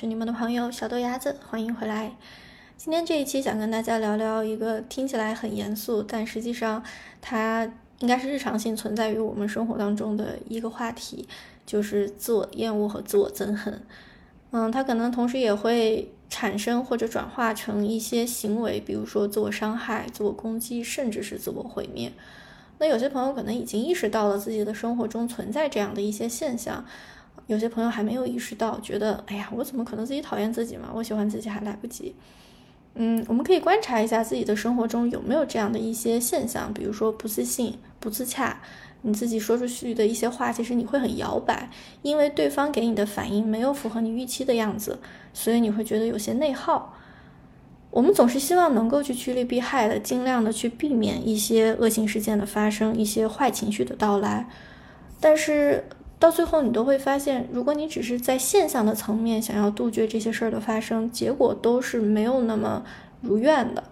是你们的朋友小豆芽子，欢迎回来。今天这一期想跟大家聊聊一个听起来很严肃，但实际上它应该是日常性存在于我们生活当中的一个话题，就是自我厌恶和自我憎恨。嗯，它可能同时也会产生或者转化成一些行为，比如说自我伤害、自我攻击，甚至是自我毁灭。那有些朋友可能已经意识到了自己的生活中存在这样的一些现象。有些朋友还没有意识到，觉得哎呀，我怎么可能自己讨厌自己嘛？我喜欢自己还来不及。嗯，我们可以观察一下自己的生活中有没有这样的一些现象，比如说不自信、不自洽，你自己说出去的一些话，其实你会很摇摆，因为对方给你的反应没有符合你预期的样子，所以你会觉得有些内耗。我们总是希望能够去趋利避害的，尽量的去避免一些恶性事件的发生，一些坏情绪的到来，但是。到最后，你都会发现，如果你只是在现象的层面想要杜绝这些事儿的发生，结果都是没有那么如愿的。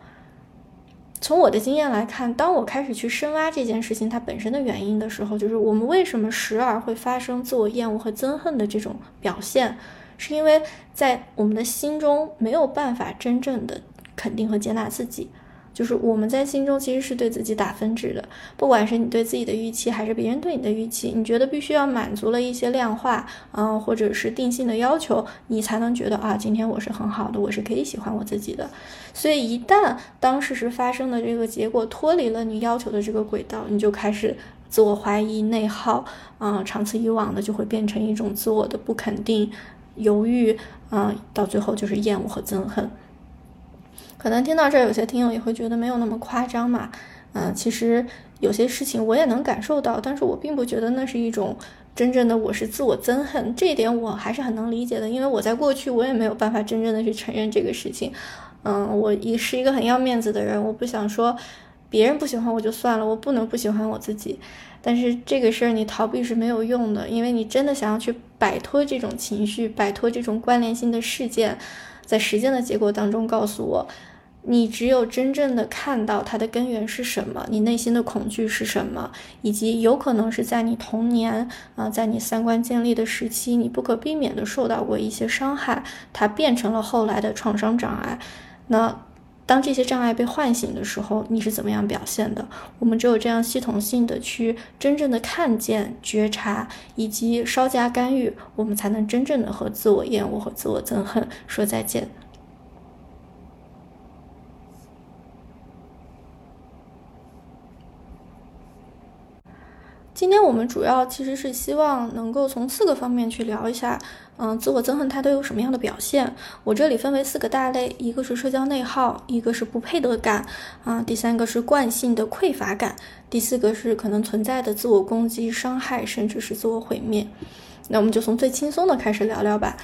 从我的经验来看，当我开始去深挖这件事情它本身的原因的时候，就是我们为什么时而会发生自我厌恶和憎恨的这种表现，是因为在我们的心中没有办法真正的肯定和接纳自己。就是我们在心中其实是对自己打分制的，不管是你对自己的预期，还是别人对你的预期，你觉得必须要满足了一些量化，嗯，或者是定性的要求，你才能觉得啊，今天我是很好的，我是可以喜欢我自己的。所以一旦当事实发生的这个结果脱离了你要求的这个轨道，你就开始自我怀疑、内耗，嗯，长此以往的就会变成一种自我的不肯定、犹豫，嗯，到最后就是厌恶和憎恨。可能听到这儿，有些听友也会觉得没有那么夸张嘛，嗯，其实有些事情我也能感受到，但是我并不觉得那是一种真正的我是自我憎恨，这一点我还是很能理解的，因为我在过去我也没有办法真正的去承认这个事情，嗯，我也是一个很要面子的人，我不想说别人不喜欢我就算了，我不能不喜欢我自己，但是这个事儿你逃避是没有用的，因为你真的想要去摆脱这种情绪，摆脱这种关联性的事件，在实践的结果当中告诉我。你只有真正的看到它的根源是什么，你内心的恐惧是什么，以及有可能是在你童年啊，在你三观建立的时期，你不可避免的受到过一些伤害，它变成了后来的创伤障碍。那当这些障碍被唤醒的时候，你是怎么样表现的？我们只有这样系统性的去真正的看见、觉察，以及稍加干预，我们才能真正的和自我厌恶和自我憎恨说再见。今天我们主要其实是希望能够从四个方面去聊一下，嗯，自我憎恨它都有什么样的表现？我这里分为四个大类，一个是社交内耗，一个是不配得感，啊，第三个是惯性的匮乏感，第四个是可能存在的自我攻击、伤害，甚至是自我毁灭。那我们就从最轻松的开始聊聊吧。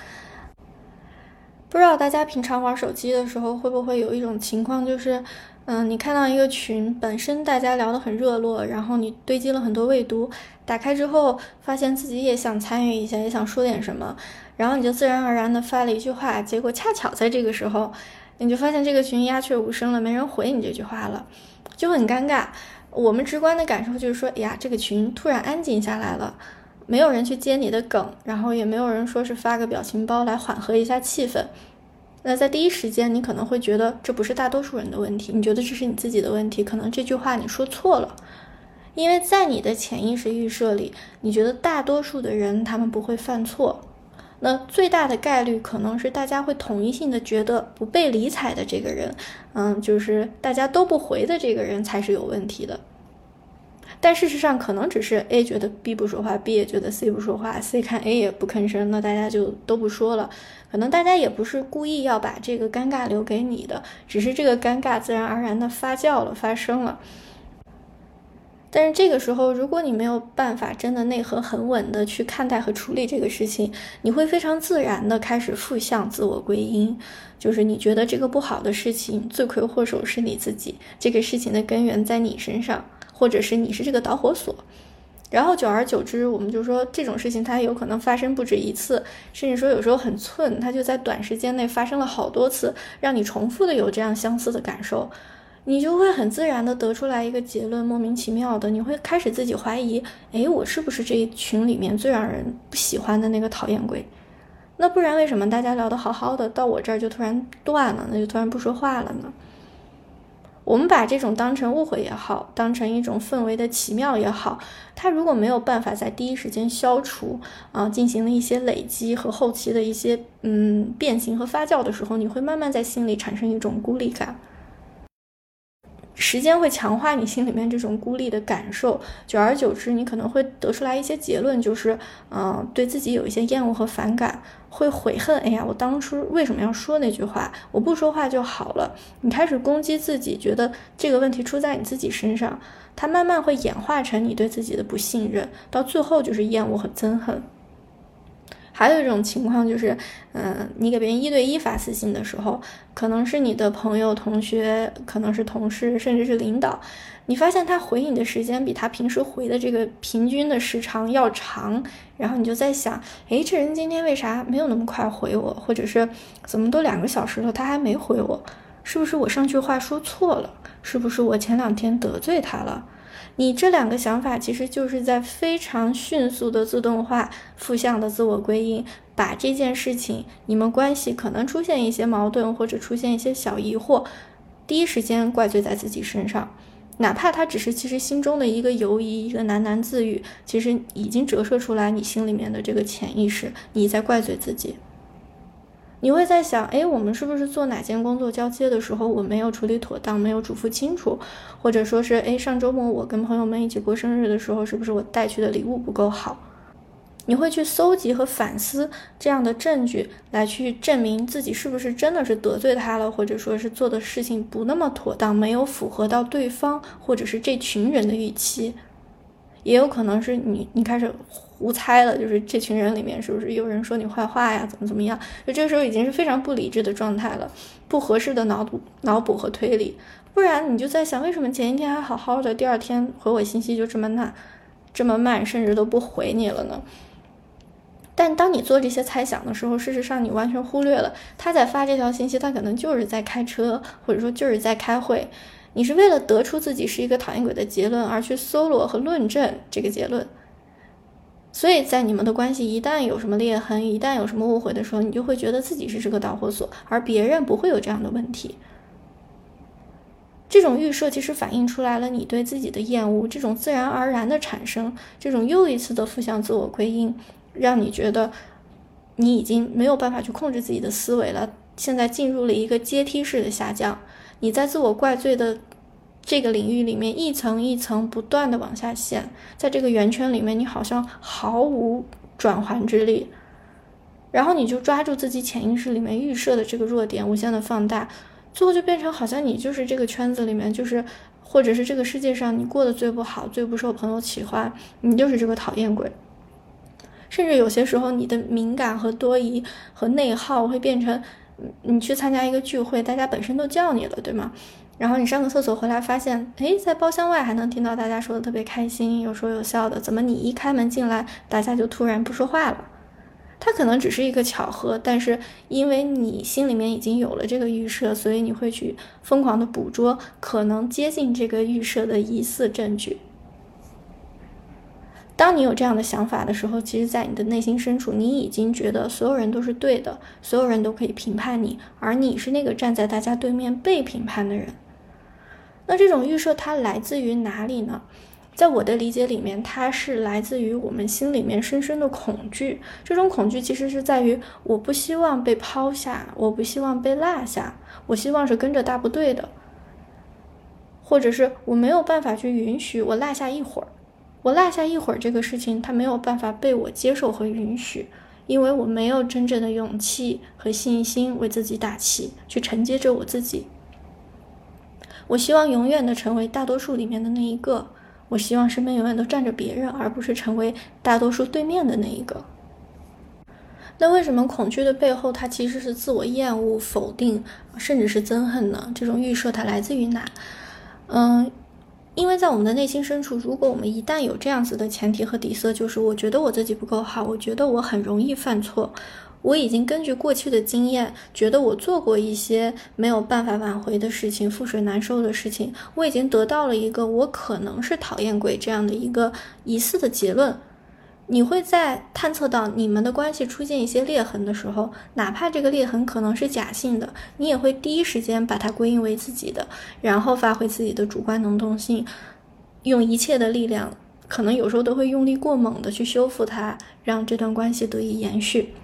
不知道大家平常玩手机的时候会不会有一种情况，就是。嗯，你看到一个群，本身大家聊得很热络，然后你堆积了很多未读，打开之后发现自己也想参与一下，也想说点什么，然后你就自然而然的发了一句话，结果恰巧在这个时候，你就发现这个群鸦雀无声了，没人回你这句话了，就很尴尬。我们直观的感受就是说，哎呀，这个群突然安静下来了，没有人去接你的梗，然后也没有人说是发个表情包来缓和一下气氛。那在第一时间，你可能会觉得这不是大多数人的问题，你觉得这是你自己的问题，可能这句话你说错了，因为在你的潜意识预设里，你觉得大多数的人他们不会犯错，那最大的概率可能是大家会统一性的觉得不被理睬的这个人，嗯，就是大家都不回的这个人才是有问题的。但事实上，可能只是 A 觉得 B 不说话，B 也觉得 C 不说话，C 看 A 也不吭声，那大家就都不说了。可能大家也不是故意要把这个尴尬留给你的，只是这个尴尬自然而然的发酵了，发生了。但是这个时候，如果你没有办法真的内核很稳的去看待和处理这个事情，你会非常自然的开始负向自我归因，就是你觉得这个不好的事情，罪魁祸首是你自己，这个事情的根源在你身上。或者是你是这个导火索，然后久而久之，我们就说这种事情它有可能发生不止一次，甚至说有时候很寸，它就在短时间内发生了好多次，让你重复的有这样相似的感受，你就会很自然的得出来一个结论，莫名其妙的，你会开始自己怀疑，哎，我是不是这一群里面最让人不喜欢的那个讨厌鬼？那不然为什么大家聊得好好的，到我这儿就突然断了，那就突然不说话了呢？我们把这种当成误会也好，当成一种氛围的奇妙也好，它如果没有办法在第一时间消除啊，进行了一些累积和后期的一些嗯变形和发酵的时候，你会慢慢在心里产生一种孤立感。时间会强化你心里面这种孤立的感受，久而久之，你可能会得出来一些结论，就是，嗯，对自己有一些厌恶和反感，会悔恨。哎呀，我当初为什么要说那句话？我不说话就好了。你开始攻击自己，觉得这个问题出在你自己身上，它慢慢会演化成你对自己的不信任，到最后就是厌恶和憎恨。还有一种情况就是，嗯，你给别人一对一发私信的时候，可能是你的朋友、同学，可能是同事，甚至是领导，你发现他回你的时间比他平时回的这个平均的时长要长，然后你就在想，哎，这人今天为啥没有那么快回我？或者是怎么都两个小时了，他还没回我？是不是我上句话说错了？是不是我前两天得罪他了？你这两个想法其实就是在非常迅速的自动化、负向的自我归因，把这件事情你们关系可能出现一些矛盾或者出现一些小疑惑，第一时间怪罪在自己身上，哪怕他只是其实心中的一个犹疑、一个喃喃自语，其实已经折射出来你心里面的这个潜意识，你在怪罪自己。你会在想，哎，我们是不是做哪件工作交接的时候，我没有处理妥当，没有嘱咐清楚，或者说是，哎，上周末我跟朋友们一起过生日的时候，是不是我带去的礼物不够好？你会去搜集和反思这样的证据，来去证明自己是不是真的是得罪他了，或者说是做的事情不那么妥当，没有符合到对方或者是这群人的预期。也有可能是你，你开始胡猜了，就是这群人里面是不是有人说你坏话呀？怎么怎么样？就这个时候已经是非常不理智的状态了，不合适的脑补、脑补和推理。不然你就在想，为什么前一天还好好的，第二天回我信息就这么慢，这么慢，甚至都不回你了呢？但当你做这些猜想的时候，事实上你完全忽略了他在发这条信息，他可能就是在开车，或者说就是在开会。你是为了得出自己是一个讨厌鬼的结论而去搜罗和论证这个结论，所以在你们的关系一旦有什么裂痕，一旦有什么误会的时候，你就会觉得自己是这个导火索，而别人不会有这样的问题。这种预设其实反映出来了你对自己的厌恶，这种自然而然的产生，这种又一次的负向自我归因，让你觉得你已经没有办法去控制自己的思维了，现在进入了一个阶梯式的下降。你在自我怪罪的这个领域里面，一层一层不断的往下陷，在这个圆圈里面，你好像毫无转圜之力，然后你就抓住自己潜意识里面预设的这个弱点，无限的放大，最后就变成好像你就是这个圈子里面，就是或者是这个世界上你过得最不好、最不受朋友喜欢，你就是这个讨厌鬼。甚至有些时候，你的敏感和多疑和内耗会变成。你去参加一个聚会，大家本身都叫你了，对吗？然后你上个厕所回来，发现，哎，在包厢外还能听到大家说的特别开心，有说有笑的，怎么你一开门进来，大家就突然不说话了？它可能只是一个巧合，但是因为你心里面已经有了这个预设，所以你会去疯狂的捕捉可能接近这个预设的疑似证据。当你有这样的想法的时候，其实，在你的内心深处，你已经觉得所有人都是对的，所有人都可以评判你，而你是那个站在大家对面被评判的人。那这种预设它来自于哪里呢？在我的理解里面，它是来自于我们心里面深深的恐惧。这种恐惧其实是在于，我不希望被抛下，我不希望被落下，我希望是跟着大部队的，或者是我没有办法去允许我落下一会儿。我落下一会儿这个事情，他没有办法被我接受和允许，因为我没有真正的勇气和信心为自己打气，去承接着我自己。我希望永远的成为大多数里面的那一个，我希望身边永远都站着别人，而不是成为大多数对面的那一个。那为什么恐惧的背后，它其实是自我厌恶、否定，甚至是憎恨呢？这种预设它来自于哪？嗯。因为在我们的内心深处，如果我们一旦有这样子的前提和底色，就是我觉得我自己不够好，我觉得我很容易犯错，我已经根据过去的经验，觉得我做过一些没有办法挽回的事情，覆水难收的事情，我已经得到了一个我可能是讨厌鬼这样的一个疑似的结论。你会在探测到你们的关系出现一些裂痕的时候，哪怕这个裂痕可能是假性的，你也会第一时间把它归因为自己的，然后发挥自己的主观能动性，用一切的力量，可能有时候都会用力过猛的去修复它，让这段关系得以延续。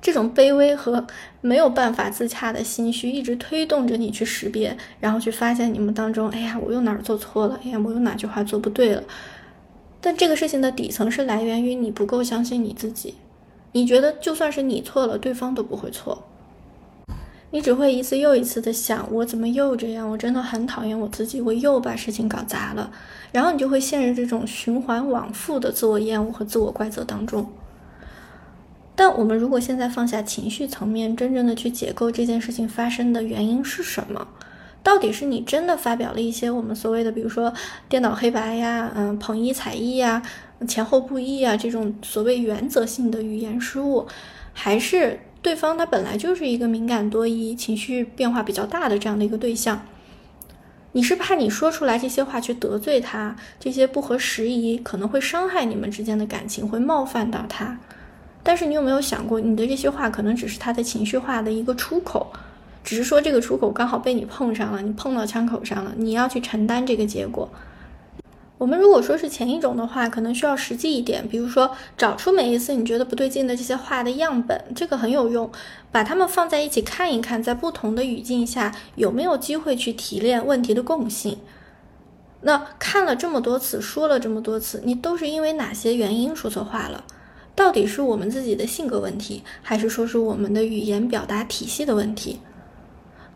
这种卑微和没有办法自洽的心虚，一直推动着你去识别，然后去发现你们当中，哎呀，我又哪儿做错了？哎呀，我又哪句话做不对了？但这个事情的底层是来源于你不够相信你自己，你觉得就算是你错了，对方都不会错，你只会一次又一次的想，我怎么又这样？我真的很讨厌我自己，我又把事情搞砸了，然后你就会陷入这种循环往复的自我厌恶和自我怪责当中。但我们如果现在放下情绪层面，真正的去解构这件事情发生的原因是什么？到底是你真的发表了一些我们所谓的，比如说颠倒黑白呀，嗯，捧一踩一呀，前后不一啊，这种所谓原则性的语言失误，还是对方他本来就是一个敏感多疑、情绪变化比较大的这样的一个对象？你是怕你说出来这些话去得罪他，这些不合时宜，可能会伤害你们之间的感情，会冒犯到他。但是你有没有想过，你的这些话可能只是他的情绪化的一个出口？只是说这个出口刚好被你碰上了，你碰到枪口上了，你要去承担这个结果。我们如果说是前一种的话，可能需要实际一点，比如说找出每一次你觉得不对劲的这些话的样本，这个很有用，把它们放在一起看一看，在不同的语境下有没有机会去提炼问题的共性。那看了这么多次，说了这么多次，你都是因为哪些原因说错话了？到底是我们自己的性格问题，还是说是我们的语言表达体系的问题？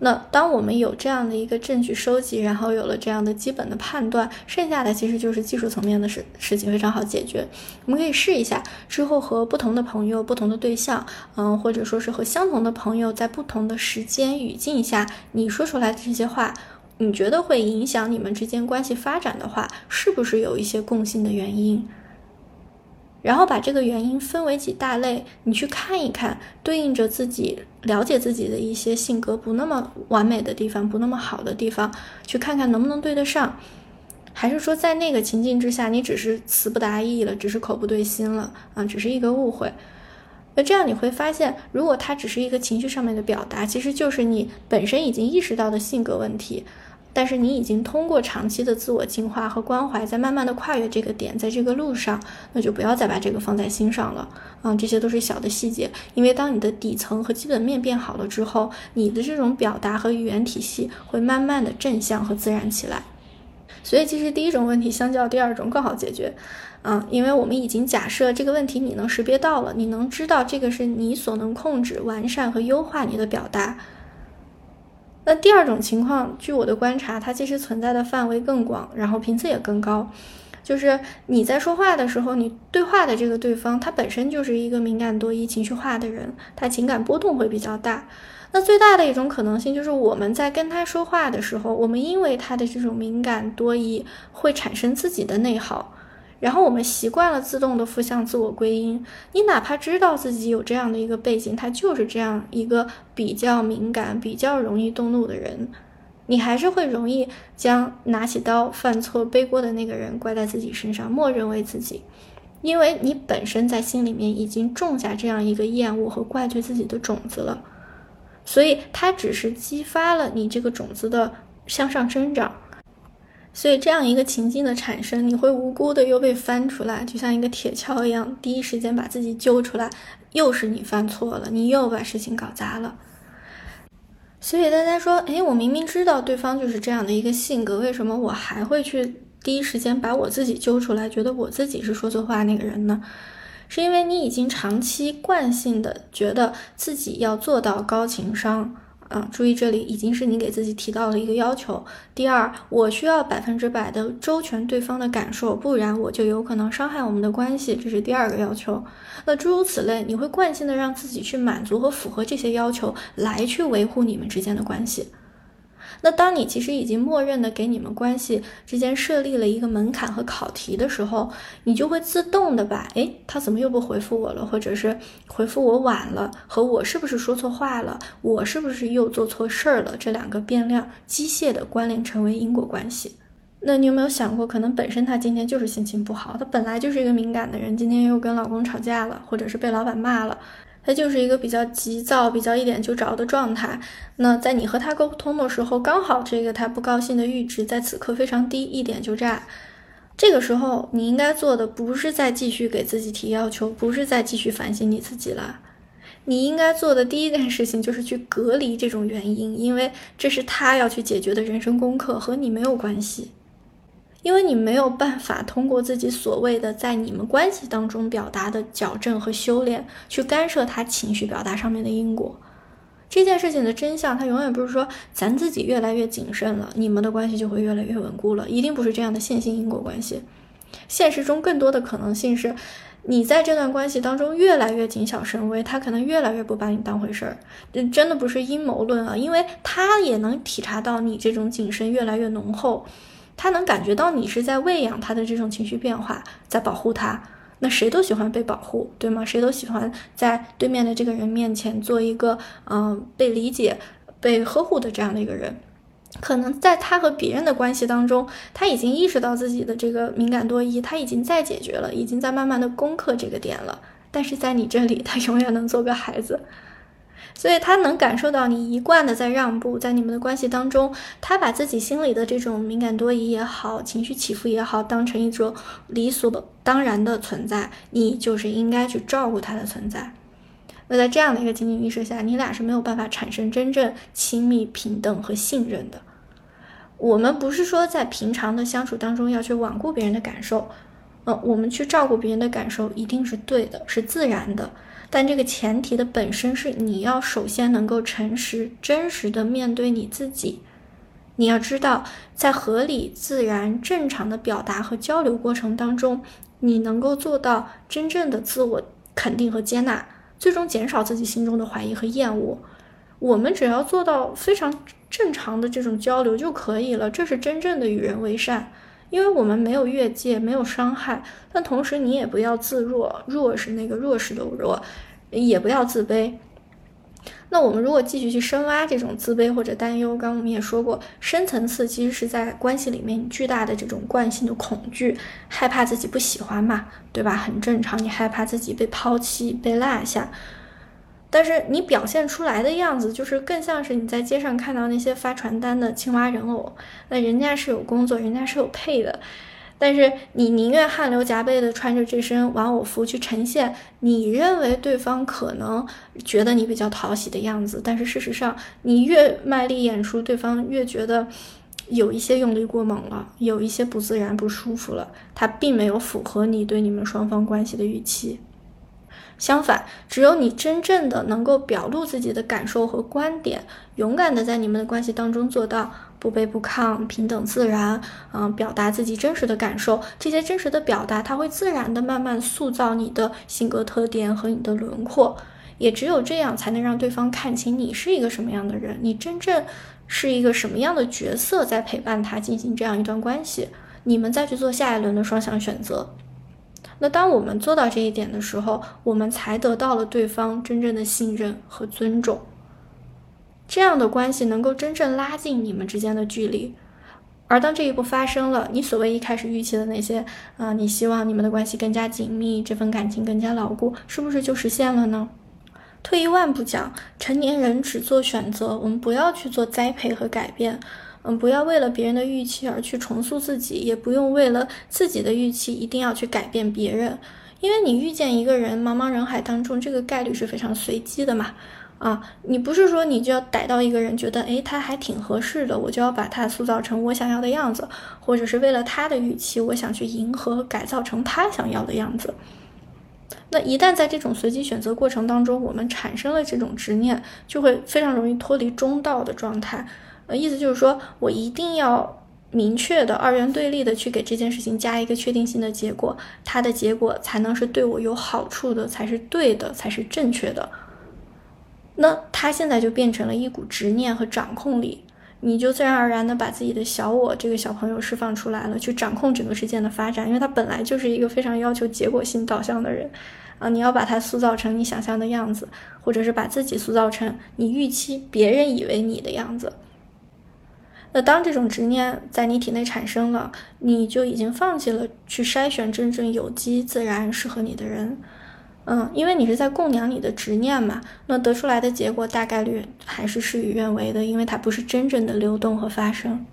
那当我们有这样的一个证据收集，然后有了这样的基本的判断，剩下的其实就是技术层面的事事情，非常好解决。我们可以试一下，之后和不同的朋友、不同的对象，嗯，或者说是和相同的朋友，在不同的时间语境下，你说出来的这些话，你觉得会影响你们之间关系发展的话，是不是有一些共性的原因？然后把这个原因分为几大类，你去看一看，对应着自己了解自己的一些性格不那么完美的地方，不那么好的地方，去看看能不能对得上，还是说在那个情境之下，你只是词不达意了，只是口不对心了啊，只是一个误会。那这样你会发现，如果它只是一个情绪上面的表达，其实就是你本身已经意识到的性格问题。但是你已经通过长期的自我净化和关怀，在慢慢的跨越这个点，在这个路上，那就不要再把这个放在心上了。嗯，这些都是小的细节，因为当你的底层和基本面变好了之后，你的这种表达和语言体系会慢慢的正向和自然起来。所以其实第一种问题相较第二种更好解决，嗯，因为我们已经假设这个问题你能识别到了，你能知道这个是你所能控制、完善和优化你的表达。那第二种情况，据我的观察，它其实存在的范围更广，然后频次也更高。就是你在说话的时候，你对话的这个对方，他本身就是一个敏感多疑、情绪化的人，他情感波动会比较大。那最大的一种可能性，就是我们在跟他说话的时候，我们因为他的这种敏感多疑，会产生自己的内耗。然后我们习惯了自动的负向自我归因，你哪怕知道自己有这样的一个背景，他就是这样一个比较敏感、比较容易动怒的人，你还是会容易将拿起刀犯错背锅的那个人怪在自己身上，默认为自己，因为你本身在心里面已经种下这样一个厌恶和怪罪自己的种子了，所以它只是激发了你这个种子的向上生长。所以这样一个情境的产生，你会无辜的又被翻出来，就像一个铁锹一样，第一时间把自己揪出来，又是你犯错了，你又把事情搞砸了。所以大家说，哎，我明明知道对方就是这样的一个性格，为什么我还会去第一时间把我自己揪出来，觉得我自己是说错话那个人呢？是因为你已经长期惯性的觉得自己要做到高情商。啊，注意这里已经是你给自己提到了一个要求。第二，我需要百分之百的周全对方的感受，不然我就有可能伤害我们的关系，这是第二个要求。那诸如此类，你会惯性的让自己去满足和符合这些要求，来去维护你们之间的关系。那当你其实已经默认的给你们关系之间设立了一个门槛和考题的时候，你就会自动的把，哎，他怎么又不回复我了，或者是回复我晚了，和我是不是说错话了，我是不是又做错事儿了，这两个变量机械的关联成为因果关系。那你有没有想过，可能本身他今天就是心情不好，他本来就是一个敏感的人，今天又跟老公吵架了，或者是被老板骂了，他就是一个比较急躁、比较一点就着的状态。那在你和他沟通的时候，刚好这个他不高兴的阈值在此刻非常低，一点就炸。这个时候，你应该做的不是再继续给自己提要求，不是再继续反省你自己了。你应该做的第一件事情就是去隔离这种原因，因为这是他要去解决的人生功课，和你没有关系。因为你没有办法通过自己所谓的在你们关系当中表达的矫正和修炼，去干涉他情绪表达上面的因果。这件事情的真相，它永远不是说咱自己越来越谨慎了，你们的关系就会越来越稳固了，一定不是这样的线性因果关系。现实中更多的可能性是。你在这段关系当中越来越谨小慎微，他可能越来越不把你当回事儿。真的不是阴谋论啊，因为他也能体察到你这种谨慎越来越浓厚，他能感觉到你是在喂养他的这种情绪变化，在保护他。那谁都喜欢被保护，对吗？谁都喜欢在对面的这个人面前做一个嗯被理解、被呵护的这样的一个人。可能在他和别人的关系当中，他已经意识到自己的这个敏感多疑，他已经在解决了，已经在慢慢的攻克这个点了。但是在你这里，他永远能做个孩子，所以他能感受到你一贯的在让步，在你们的关系当中，他把自己心里的这种敏感多疑也好，情绪起伏也好，当成一种理所当然的存在，你就是应该去照顾他的存在。那在这样的一个情景预设下，你俩是没有办法产生真正亲密、平等和信任的。我们不是说在平常的相处当中要去罔顾别人的感受，呃，我们去照顾别人的感受一定是对的，是自然的。但这个前提的本身是你要首先能够诚实、真实的面对你自己。你要知道，在合理、自然、正常的表达和交流过程当中，你能够做到真正的自我肯定和接纳。最终减少自己心中的怀疑和厌恶，我们只要做到非常正常的这种交流就可以了。这是真正的与人为善，因为我们没有越界，没有伤害。但同时，你也不要自弱，弱是那个弱势的弱，也不要自卑。那我们如果继续去深挖这种自卑或者担忧，刚刚我们也说过，深层次其实是在关系里面巨大的这种惯性的恐惧，害怕自己不喜欢嘛，对吧？很正常，你害怕自己被抛弃、被落下，但是你表现出来的样子，就是更像是你在街上看到那些发传单的青蛙人偶，那人家是有工作，人家是有配的。但是你宁愿汗流浃背的穿着这身玩偶服去呈现你认为对方可能觉得你比较讨喜的样子，但是事实上你越卖力演出，对方越觉得有一些用力过猛了，有一些不自然、不舒服了，他并没有符合你对你们双方关系的预期。相反，只有你真正的能够表露自己的感受和观点，勇敢的在你们的关系当中做到不卑不亢、平等自然，嗯，表达自己真实的感受，这些真实的表达，它会自然的慢慢塑造你的性格特点和你的轮廓。也只有这样，才能让对方看清你是一个什么样的人，你真正是一个什么样的角色，在陪伴他进行这样一段关系，你们再去做下一轮的双向选择。那当我们做到这一点的时候，我们才得到了对方真正的信任和尊重。这样的关系能够真正拉近你们之间的距离。而当这一步发生了，你所谓一开始预期的那些，啊，你希望你们的关系更加紧密，这份感情更加牢固，是不是就实现了呢？退一万步讲，成年人只做选择，我们不要去做栽培和改变。嗯，不要为了别人的预期而去重塑自己，也不用为了自己的预期一定要去改变别人，因为你遇见一个人，茫茫人海当中，这个概率是非常随机的嘛。啊，你不是说你就要逮到一个人，觉得诶他还挺合适的，我就要把他塑造成我想要的样子，或者是为了他的预期，我想去迎合改造成他想要的样子。那一旦在这种随机选择过程当中，我们产生了这种执念，就会非常容易脱离中道的状态。呃，意思就是说，我一定要明确的二元对立的去给这件事情加一个确定性的结果，它的结果才能是对我有好处的，才是对的，才是正确的。那他现在就变成了一股执念和掌控力，你就自然而然的把自己的小我这个小朋友释放出来了，去掌控整个事件的发展，因为他本来就是一个非常要求结果性导向的人啊，你要把他塑造成你想象的样子，或者是把自己塑造成你预期别人以为你的样子。那当这种执念在你体内产生了，你就已经放弃了去筛选真正有机、自然、适合你的人。嗯，因为你是在供养你的执念嘛，那得出来的结果大概率还是事与愿违的，因为它不是真正的流动和发生。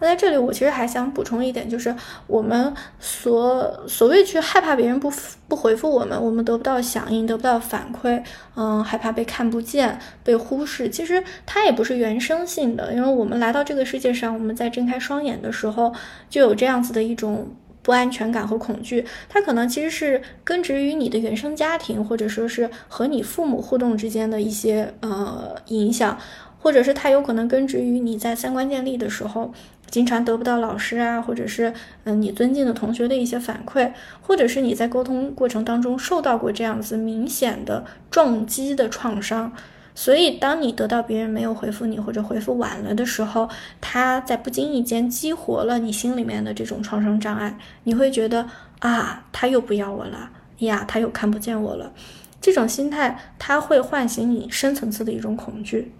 那在这里，我其实还想补充一点，就是我们所所谓去害怕别人不不回复我们，我们得不到响应，得不到反馈，嗯，害怕被看不见、被忽视，其实它也不是原生性的，因为我们来到这个世界上，我们在睁开双眼的时候，就有这样子的一种。不安全感和恐惧，它可能其实是根植于你的原生家庭，或者说是和你父母互动之间的一些呃影响，或者是它有可能根植于你在三观建立的时候，经常得不到老师啊，或者是嗯你尊敬的同学的一些反馈，或者是你在沟通过程当中受到过这样子明显的撞击的创伤。所以，当你得到别人没有回复你或者回复晚了的时候，他在不经意间激活了你心里面的这种创伤障碍。你会觉得啊，他又不要我了呀，他又看不见我了。这种心态，它会唤醒你深层次的一种恐惧。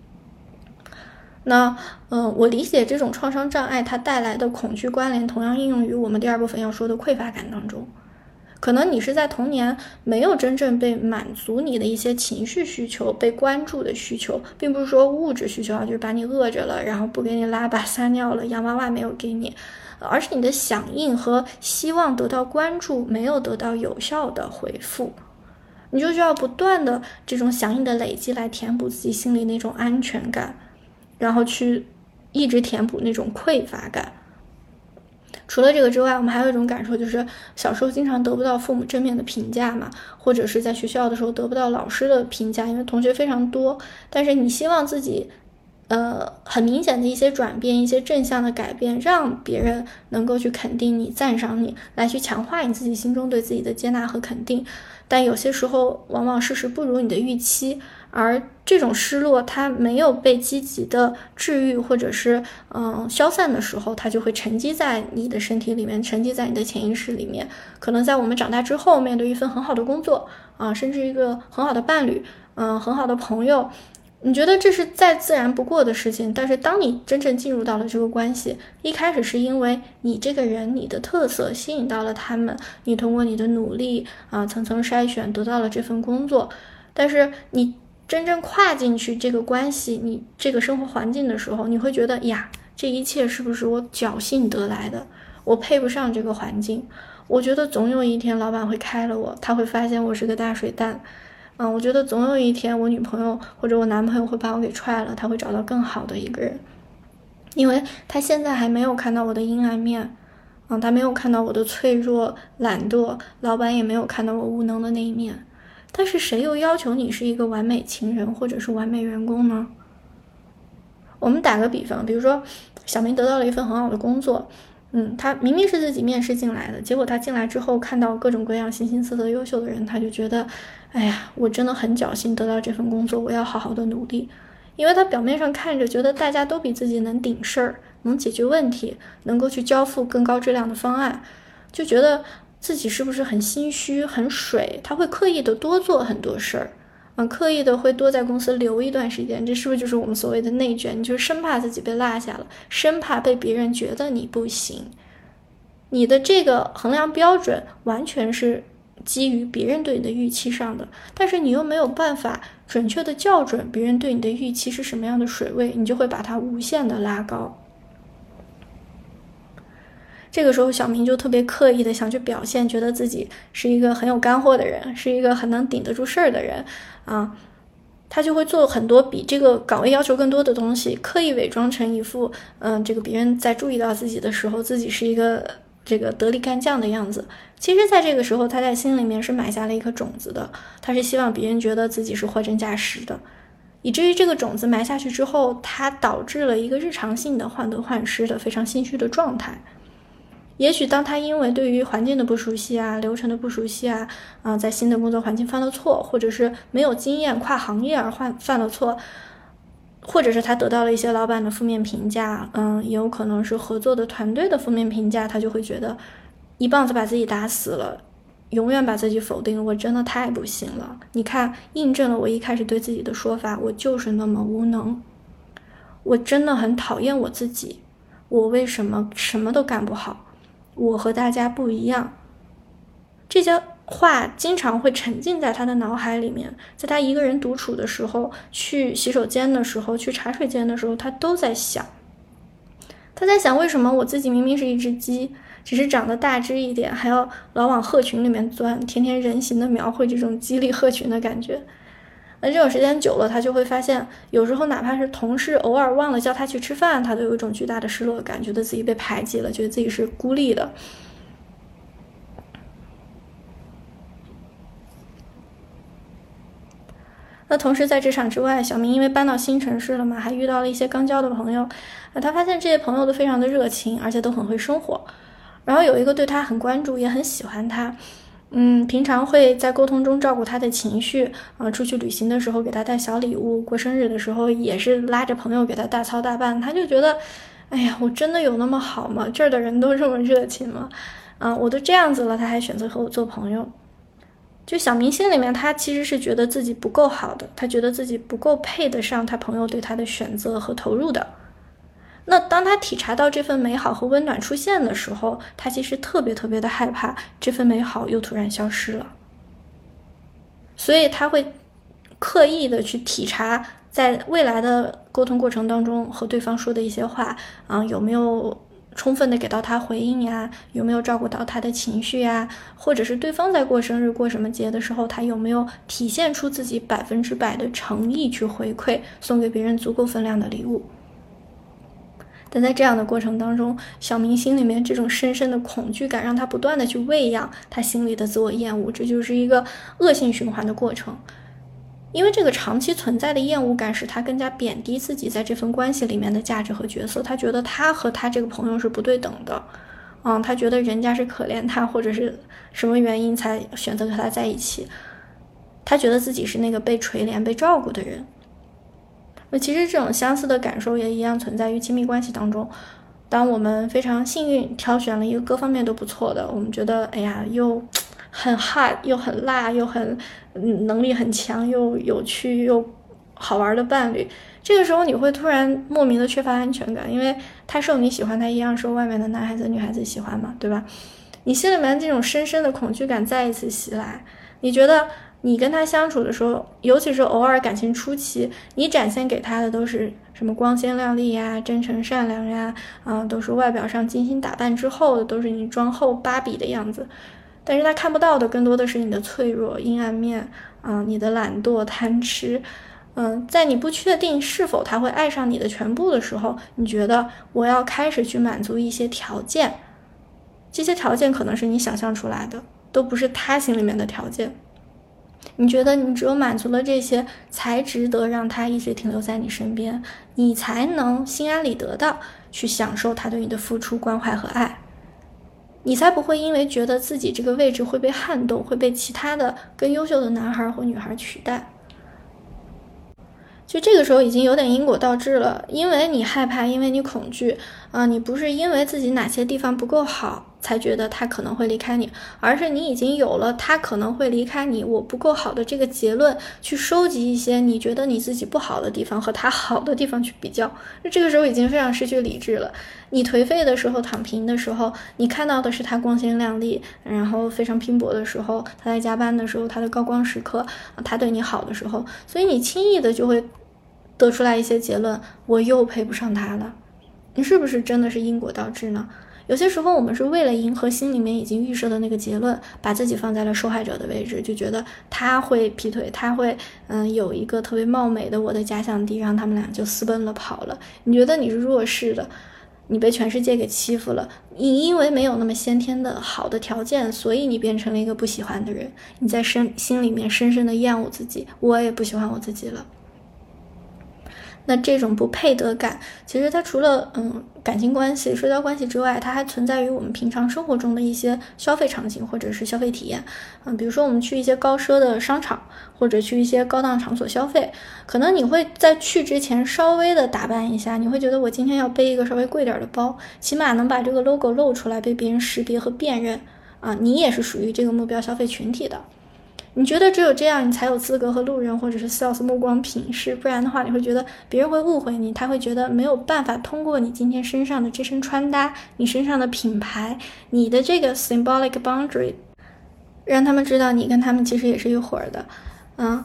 那，嗯，我理解这种创伤障碍它带来的恐惧关联，同样应用于我们第二部分要说的匮乏感当中。可能你是在童年没有真正被满足你的一些情绪需求、被关注的需求，并不是说物质需求啊，就是把你饿着了，然后不给你拉粑撒尿了，洋娃娃没有给你，而是你的响应和希望得到关注没有得到有效的回复，你就需要不断的这种响应的累积来填补自己心里那种安全感，然后去一直填补那种匮乏感。除了这个之外，我们还有一种感受，就是小时候经常得不到父母正面的评价嘛，或者是在学校的时候得不到老师的评价，因为同学非常多。但是你希望自己，呃，很明显的一些转变，一些正向的改变，让别人能够去肯定你、赞赏你，来去强化你自己心中对自己的接纳和肯定。但有些时候，往往事实不如你的预期。而这种失落，它没有被积极的治愈，或者是嗯消散的时候，它就会沉积在你的身体里面，沉积在你的潜意识里面。可能在我们长大之后，面对一份很好的工作啊，甚至一个很好的伴侣，嗯，很好的朋友，你觉得这是再自然不过的事情。但是当你真正进入到了这个关系，一开始是因为你这个人你的特色吸引到了他们，你通过你的努力啊层层筛选得到了这份工作，但是你。真正跨进去这个关系，你这个生活环境的时候，你会觉得呀，这一切是不是我侥幸得来的？我配不上这个环境。我觉得总有一天老板会开了我，他会发现我是个大水蛋。嗯，我觉得总有一天我女朋友或者我男朋友会把我给踹了，他会找到更好的一个人，因为他现在还没有看到我的阴暗面，嗯，他没有看到我的脆弱、懒惰，老板也没有看到我无能的那一面。但是谁又要求你是一个完美情人或者是完美员工呢？我们打个比方，比如说小明得到了一份很好的工作，嗯，他明明是自己面试进来的，结果他进来之后看到各种各样形形色色优秀的人，他就觉得，哎呀，我真的很侥幸得到这份工作，我要好好的努力，因为他表面上看着觉得大家都比自己能顶事儿，能解决问题，能够去交付更高质量的方案，就觉得。自己是不是很心虚、很水？他会刻意的多做很多事儿，嗯，刻意的会多在公司留一段时间。这是不是就是我们所谓的内卷？你就生怕自己被落下了，生怕被别人觉得你不行。你的这个衡量标准完全是基于别人对你的预期上的，但是你又没有办法准确的校准别人对你的预期是什么样的水位，你就会把它无限的拉高。这个时候，小明就特别刻意的想去表现，觉得自己是一个很有干货的人，是一个很能顶得住事儿的人，啊，他就会做很多比这个岗位要求更多的东西，刻意伪装成一副，嗯，这个别人在注意到自己的时候，自己是一个这个得力干将的样子。其实，在这个时候，他在心里面是埋下了一颗种子的，他是希望别人觉得自己是货真价实的，以至于这个种子埋下去之后，它导致了一个日常性的患得患失的非常心虚的状态。也许当他因为对于环境的不熟悉啊、流程的不熟悉啊，啊，在新的工作环境犯了错，或者是没有经验跨行业而犯犯了错，或者是他得到了一些老板的负面评价，嗯，也有可能是合作的团队的负面评价，他就会觉得一棒子把自己打死了，永远把自己否定。我真的太不行了，你看，印证了我一开始对自己的说法，我就是那么无能。我真的很讨厌我自己，我为什么什么都干不好？我和大家不一样。这些话经常会沉浸在他的脑海里面，在他一个人独处的时候，去洗手间的时候，去茶水间的时候，他都在想。他在想，为什么我自己明明是一只鸡，只是长得大只一点，还要老往鹤群里面钻，天天人形的描绘这种鸡立鹤群的感觉。那这种时间久了，他就会发现，有时候哪怕是同事偶尔忘了叫他去吃饭，他都有一种巨大的失落感，觉得自己被排挤了，觉得自己是孤立的。那同时在职场之外，小明因为搬到新城市了嘛，还遇到了一些刚交的朋友。啊，他发现这些朋友都非常的热情，而且都很会生活。然后有一个对他很关注，也很喜欢他。嗯，平常会在沟通中照顾他的情绪啊，出去旅行的时候给他带小礼物，过生日的时候也是拉着朋友给他大操大办。他就觉得，哎呀，我真的有那么好吗？这儿的人都这么热情吗？啊，我都这样子了，他还选择和我做朋友。就小明心里面，他其实是觉得自己不够好的，他觉得自己不够配得上他朋友对他的选择和投入的。那当他体察到这份美好和温暖出现的时候，他其实特别特别的害怕这份美好又突然消失了，所以他会刻意的去体察在未来的沟通过程当中和对方说的一些话啊，有没有充分的给到他回应呀？有没有照顾到他的情绪呀？或者是对方在过生日、过什么节的时候，他有没有体现出自己百分之百的诚意去回馈，送给别人足够分量的礼物？但在这样的过程当中，小明心里面这种深深的恐惧感，让他不断的去喂养他心里的自我厌恶，这就是一个恶性循环的过程。因为这个长期存在的厌恶感，使他更加贬低自己在这份关系里面的价值和角色。他觉得他和他这个朋友是不对等的，嗯，他觉得人家是可怜他，或者是什么原因才选择和他在一起。他觉得自己是那个被垂怜、被照顾的人。那其实这种相似的感受也一样存在于亲密关系当中。当我们非常幸运挑选了一个各方面都不错的，我们觉得哎呀，又很 hot，又很辣，又很能力很强，又有趣又好玩的伴侣，这个时候你会突然莫名的缺乏安全感，因为他受你喜欢，他一样受外面的男孩子、女孩子喜欢嘛，对吧？你心里面这种深深的恐惧感再一次袭来，你觉得？你跟他相处的时候，尤其是偶尔感情初期，你展现给他的都是什么光鲜亮丽呀、真诚善良呀，啊，都是外表上精心打扮之后的，都是你妆后芭比的样子。但是他看不到的，更多的是你的脆弱、阴暗面啊，你的懒惰、贪吃。嗯，在你不确定是否他会爱上你的全部的时候，你觉得我要开始去满足一些条件，这些条件可能是你想象出来的，都不是他心里面的条件。你觉得你只有满足了这些，才值得让他一直停留在你身边，你才能心安理得的去享受他对你的付出、关怀和爱，你才不会因为觉得自己这个位置会被撼动，会被其他的更优秀的男孩或女孩取代。就这个时候已经有点因果倒置了，因为你害怕，因为你恐惧，啊，你不是因为自己哪些地方不够好才觉得他可能会离开你，而是你已经有了他可能会离开你，我不够好的这个结论，去收集一些你觉得你自己不好的地方和他好的地方去比较，那这个时候已经非常失去理智了。你颓废的时候，躺平的时候，你看到的是他光鲜亮丽，然后非常拼搏的时候，他在加班的时候，他的高光时刻，他对你好的时候，所以你轻易的就会。得出来一些结论，我又配不上他了，你是不是真的是因果倒置呢？有些时候我们是为了迎合心里面已经预设的那个结论，把自己放在了受害者的位置，就觉得他会劈腿，他会嗯有一个特别貌美的我的假想敌，让他们俩就私奔了跑了。你觉得你是弱势的，你被全世界给欺负了，你因为没有那么先天的好的条件，所以你变成了一个不喜欢的人，你在深心里面深深的厌恶自己，我也不喜欢我自己了。那这种不配得感，其实它除了嗯感情关系、社交关系之外，它还存在于我们平常生活中的一些消费场景或者是消费体验。嗯，比如说我们去一些高奢的商场，或者去一些高档场所消费，可能你会在去之前稍微的打扮一下，你会觉得我今天要背一个稍微贵点的包，起码能把这个 logo 露出来，被别人识别和辨认。啊，你也是属于这个目标消费群体的。你觉得只有这样，你才有资格和路人或者是 sales 目光平视，不然的话，你会觉得别人会误会你，他会觉得没有办法通过你今天身上的这身穿搭，你身上的品牌，你的这个 symbolic boundary，让他们知道你跟他们其实也是一伙儿的，嗯。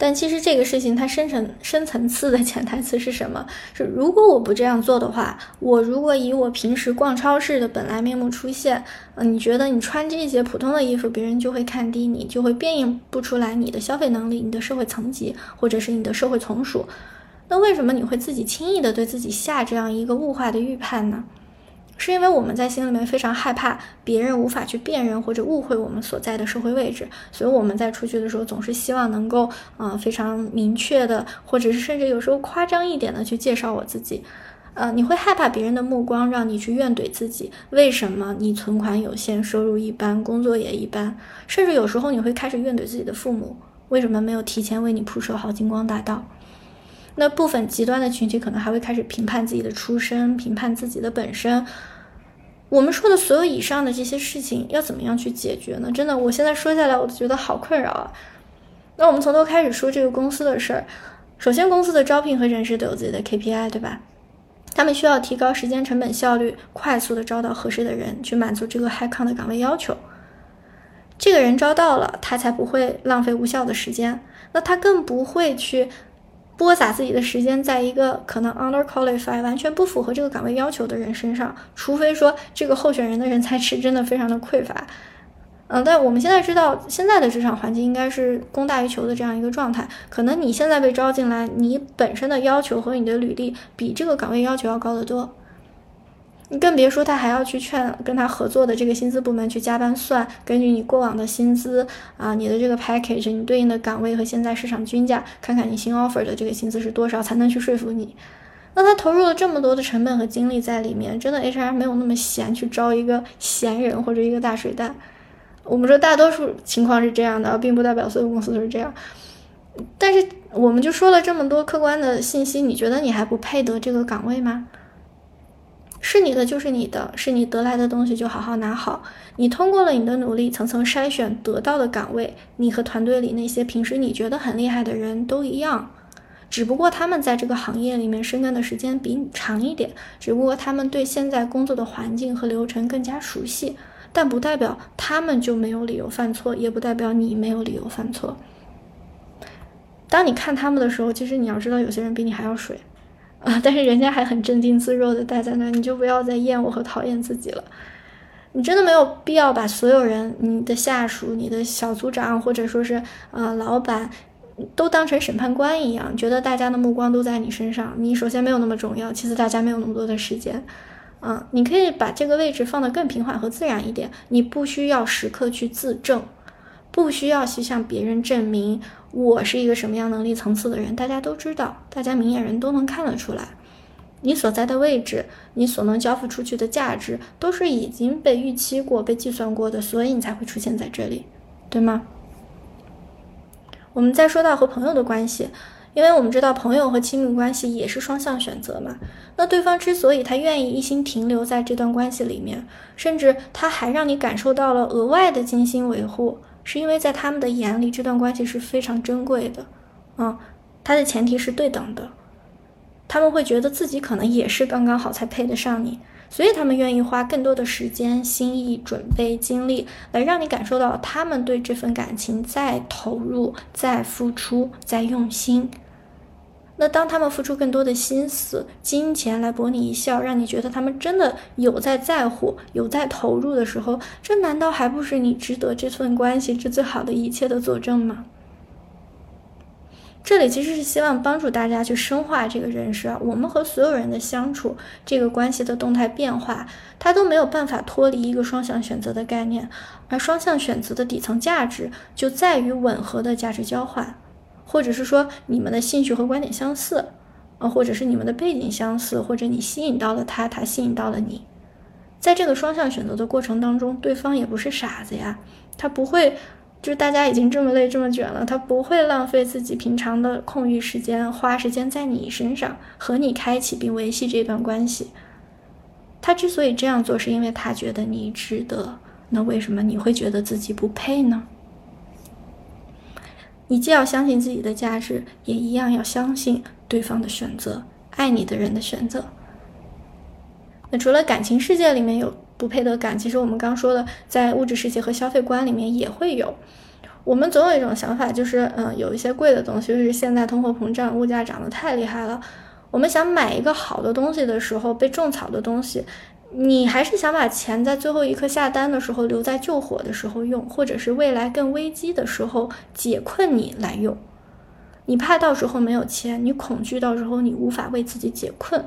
但其实这个事情它深层深层次的潜台词是什么？是如果我不这样做的话，我如果以我平时逛超市的本来面目出现，嗯，你觉得你穿这些普通的衣服，别人就会看低你，就会辨认不出来你的消费能力、你的社会层级，或者是你的社会从属。那为什么你会自己轻易的对自己下这样一个物化的预判呢？是因为我们在心里面非常害怕别人无法去辨认或者误会我们所在的社会位置，所以我们在出去的时候总是希望能够啊非常明确的，或者是甚至有时候夸张一点的去介绍我自己。呃，你会害怕别人的目光让你去怨怼自己，为什么你存款有限，收入一般，工作也一般，甚至有时候你会开始怨怼自己的父母，为什么没有提前为你铺设好金光大道？那部分极端的群体可能还会开始评判自己的出身，评判自己的本身。我们说的所有以上的这些事情，要怎么样去解决呢？真的，我现在说下来，我都觉得好困扰啊。那我们从头开始说这个公司的事儿。首先，公司的招聘和人事都有自己的 KPI，对吧？他们需要提高时间成本效率，快速的招到合适的人，去满足这个 high con 的岗位要求。这个人招到了，他才不会浪费无效的时间。那他更不会去。播撒自己的时间在一个可能 under qualified 完全不符合这个岗位要求的人身上，除非说这个候选人的人才池真的非常的匮乏。嗯，但我们现在知道，现在的职场环境应该是供大于求的这样一个状态。可能你现在被招进来，你本身的要求和你的履历比这个岗位要求要高得多。你更别说他还要去劝跟他合作的这个薪资部门去加班算，根据你过往的薪资啊，你的这个 package，你对应的岗位和现在市场均价，看看你新 offer 的这个薪资是多少，才能去说服你。那他投入了这么多的成本和精力在里面，真的 HR 没有那么闲去招一个闲人或者一个大水蛋。我们说大多数情况是这样的，并不代表所有公司都是这样。但是我们就说了这么多客观的信息，你觉得你还不配得这个岗位吗？是你的就是你的，是你得来的东西就好好拿好。你通过了你的努力，层层筛选得到的岗位，你和团队里那些平时你觉得很厉害的人都一样，只不过他们在这个行业里面深耕的时间比你长一点，只不过他们对现在工作的环境和流程更加熟悉，但不代表他们就没有理由犯错，也不代表你没有理由犯错。当你看他们的时候，其实你要知道，有些人比你还要水。啊！但是人家还很镇定自若的待在那，你就不要再厌恶和讨厌自己了。你真的没有必要把所有人、你的下属、你的小组长或者说是呃老板，都当成审判官一样，觉得大家的目光都在你身上。你首先没有那么重要，其次大家没有那么多的时间。嗯，你可以把这个位置放得更平缓和自然一点，你不需要时刻去自证。不需要去向别人证明我是一个什么样能力层次的人，大家都知道，大家明眼人都能看得出来。你所在的位置，你所能交付出去的价值，都是已经被预期过、被计算过的，所以你才会出现在这里，对吗？我们再说到和朋友的关系，因为我们知道朋友和亲密关系也是双向选择嘛。那对方之所以他愿意一心停留在这段关系里面，甚至他还让你感受到了额外的精心维护。是因为在他们的眼里，这段关系是非常珍贵的，嗯，它的前提是对等的，他们会觉得自己可能也是刚刚好才配得上你，所以他们愿意花更多的时间、心意、准备、精力，来让你感受到他们对这份感情在投入、在付出、在用心。那当他们付出更多的心思、金钱来博你一笑，让你觉得他们真的有在在乎、有在投入的时候，这难道还不是你值得这份关系这最好的一切的佐证吗？这里其实是希望帮助大家去深化这个认识啊。我们和所有人的相处，这个关系的动态变化，它都没有办法脱离一个双向选择的概念，而双向选择的底层价值就在于吻合的价值交换。或者是说你们的兴趣和观点相似，啊，或者是你们的背景相似，或者你吸引到了他，他吸引到了你，在这个双向选择的过程当中，对方也不是傻子呀，他不会，就是大家已经这么累这么卷了，他不会浪费自己平常的空余时间，花时间在你身上和你开启并维系这段关系。他之所以这样做，是因为他觉得你值得。那为什么你会觉得自己不配呢？你既要相信自己的价值，也一样要相信对方的选择，爱你的人的选择。那除了感情世界里面有不配得感，其实我们刚说的，在物质世界和消费观里面也会有。我们总有一种想法，就是嗯，有一些贵的东西，就是现在通货膨胀，物价涨得太厉害了。我们想买一个好的东西的时候，被种草的东西，你还是想把钱在最后一刻下单的时候留在救火的时候用，或者是未来更危机的时候解困你来用。你怕到时候没有钱，你恐惧到时候你无法为自己解困。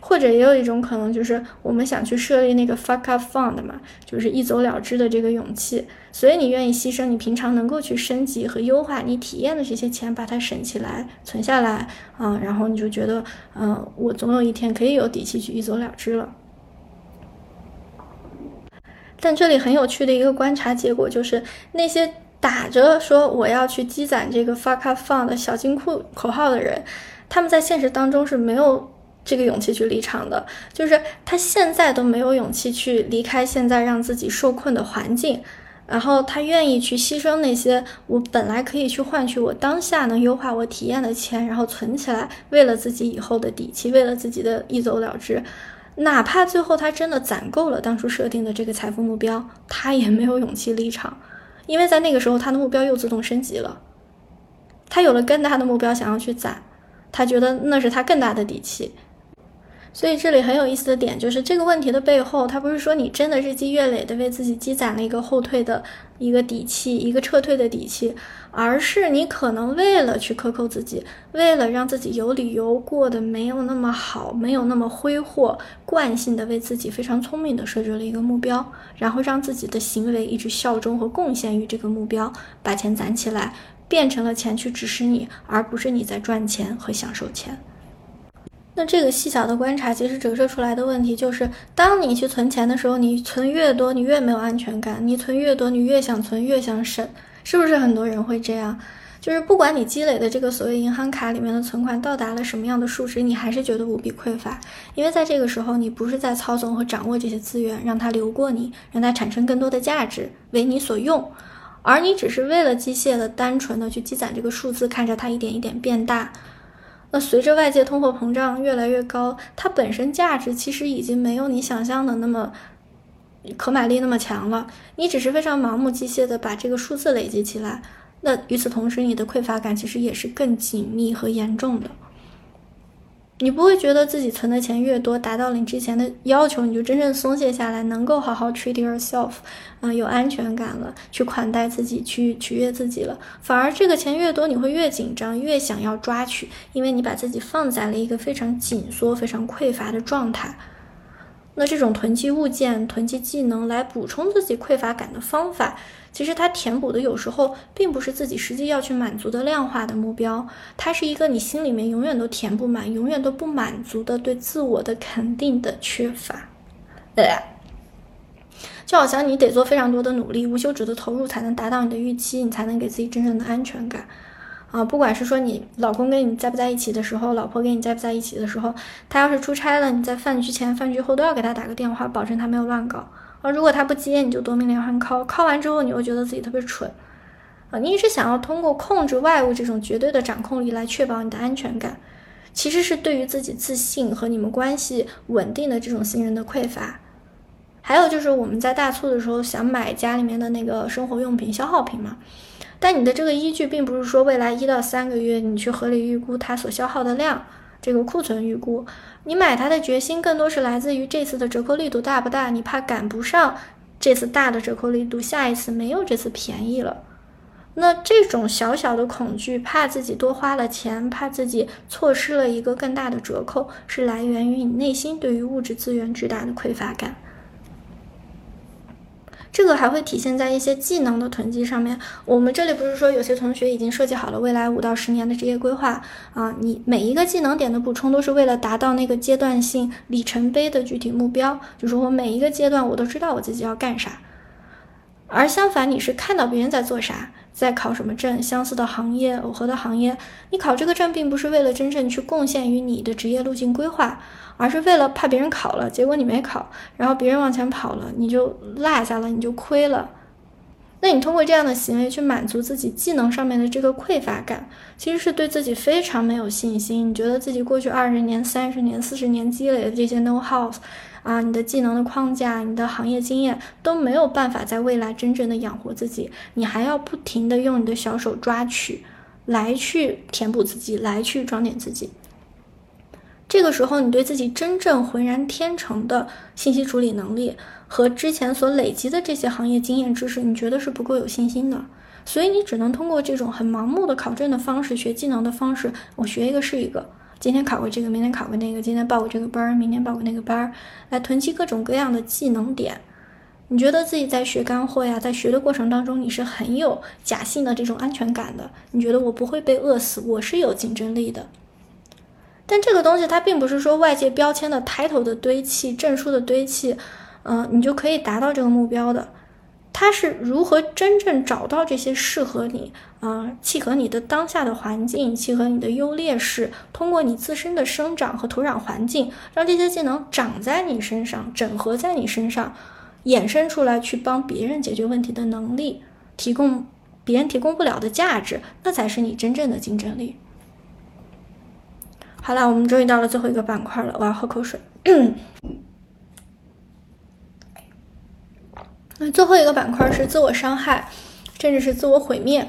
或者也有一种可能，就是我们想去设立那个 fuck up fund 嘛，就是一走了之的这个勇气，所以你愿意牺牲你平常能够去升级和优化你体验的这些钱，把它省起来存下来啊，然后你就觉得，嗯，我总有一天可以有底气去一走了之了。但这里很有趣的一个观察结果就是，那些打着说我要去积攒这个 fuck up fund 的小金库口号的人，他们在现实当中是没有。这个勇气去离场的，就是他现在都没有勇气去离开现在让自己受困的环境，然后他愿意去牺牲那些我本来可以去换取我当下能优化我体验的钱，然后存起来，为了自己以后的底气，为了自己的一走了之，哪怕最后他真的攒够了当初设定的这个财富目标，他也没有勇气离场，因为在那个时候他的目标又自动升级了，他有了更大的目标想要去攒，他觉得那是他更大的底气。所以这里很有意思的点就是这个问题的背后，它不是说你真的日积月累的为自己积攒了一个后退的一个底气，一个撤退的底气，而是你可能为了去克扣自己，为了让自己有理由过得没有那么好，没有那么挥霍，惯性的为自己非常聪明的设置了一个目标，然后让自己的行为一直效忠和贡献于这个目标，把钱攒起来，变成了钱去指使你，而不是你在赚钱和享受钱。那这个细小的观察，其实折射出来的问题就是：当你去存钱的时候，你存越多，你越没有安全感；你存越多，你越想存，越想省，是不是很多人会这样？就是不管你积累的这个所谓银行卡里面的存款到达了什么样的数值，你还是觉得无比匮乏，因为在这个时候，你不是在操纵和掌握这些资源，让它流过你，让它产生更多的价值，为你所用，而你只是为了机械的、单纯的去积攒这个数字，看着它一点一点变大。那随着外界通货膨胀越来越高，它本身价值其实已经没有你想象的那么可买力那么强了。你只是非常盲目机械的把这个数字累积起来，那与此同时，你的匮乏感其实也是更紧密和严重的。你不会觉得自己存的钱越多，达到了你之前的要求，你就真正松懈下来，能够好好 treat yourself，嗯，有安全感了，去款待自己，去取悦自己了。反而这个钱越多，你会越紧张，越想要抓取，因为你把自己放在了一个非常紧缩、非常匮乏的状态。那这种囤积物件、囤积技能来补充自己匮乏感的方法，其实它填补的有时候并不是自己实际要去满足的量化的目标，它是一个你心里面永远都填不满、永远都不满足的对自我的肯定的缺乏。对，就好像你得做非常多的努力、无休止的投入，才能达到你的预期，你才能给自己真正的安全感。啊，不管是说你老公跟你在不在一起的时候，老婆跟你在不在一起的时候，他要是出差了，你在饭局前、饭局后都要给他打个电话，保证他没有乱搞。啊，如果他不接，你就夺命连环 call，call 完之后你又觉得自己特别蠢。啊，你一直想要通过控制外物这种绝对的掌控力来确保你的安全感，其实是对于自己自信和你们关系稳定的这种信任的匮乏。还有就是我们在大促的时候想买家里面的那个生活用品、消耗品嘛。但你的这个依据并不是说未来一到三个月你去合理预估它所消耗的量，这个库存预估，你买它的决心更多是来自于这次的折扣力度大不大，你怕赶不上这次大的折扣力度，下一次没有这次便宜了。那这种小小的恐惧，怕自己多花了钱，怕自己错失了一个更大的折扣，是来源于你内心对于物质资源巨大的匮乏感。这个还会体现在一些技能的囤积上面。我们这里不是说有些同学已经设计好了未来五到十年的职业规划啊？你每一个技能点的补充都是为了达到那个阶段性里程碑的具体目标，就是我每一个阶段我都知道我自己要干啥。而相反，你是看到别人在做啥，在考什么证，相似的行业、耦合的行业，你考这个证并不是为了真正去贡献于你的职业路径规划。而是为了怕别人考了，结果你没考，然后别人往前跑了，你就落下了，你就亏了。那你通过这样的行为去满足自己技能上面的这个匮乏感，其实是对自己非常没有信心。你觉得自己过去二十年、三十年、四十年积累的这些 no how，啊，你的技能的框架、你的行业经验都没有办法在未来真正的养活自己，你还要不停的用你的小手抓取，来去填补自己，来去装点自己。这个时候，你对自己真正浑然天成的信息处理能力。和之前所累积的这些行业经验知识，你觉得是不够有信心的，所以你只能通过这种很盲目的考证的方式、学技能的方式，我学一个是一个，今天考过这个，明天考过那个，今天报过这个班儿，明天报过那个班儿，来囤积各种各样的技能点。你觉得自己在学干货呀，在学的过程当中，你是很有假性的这种安全感的，你觉得我不会被饿死，我是有竞争力的。但这个东西它并不是说外界标签的 title 的堆砌、证书的堆砌。嗯，你就可以达到这个目标的。它是如何真正找到这些适合你、啊契合你的当下的环境、契合你的优劣势，通过你自身的生长和土壤环境，让这些技能长在你身上，整合在你身上，衍生出来去帮别人解决问题的能力，提供别人提供不了的价值，那才是你真正的竞争力。好了，我们终于到了最后一个板块了，我要喝口水。那最后一个板块是自我伤害，甚至是自我毁灭。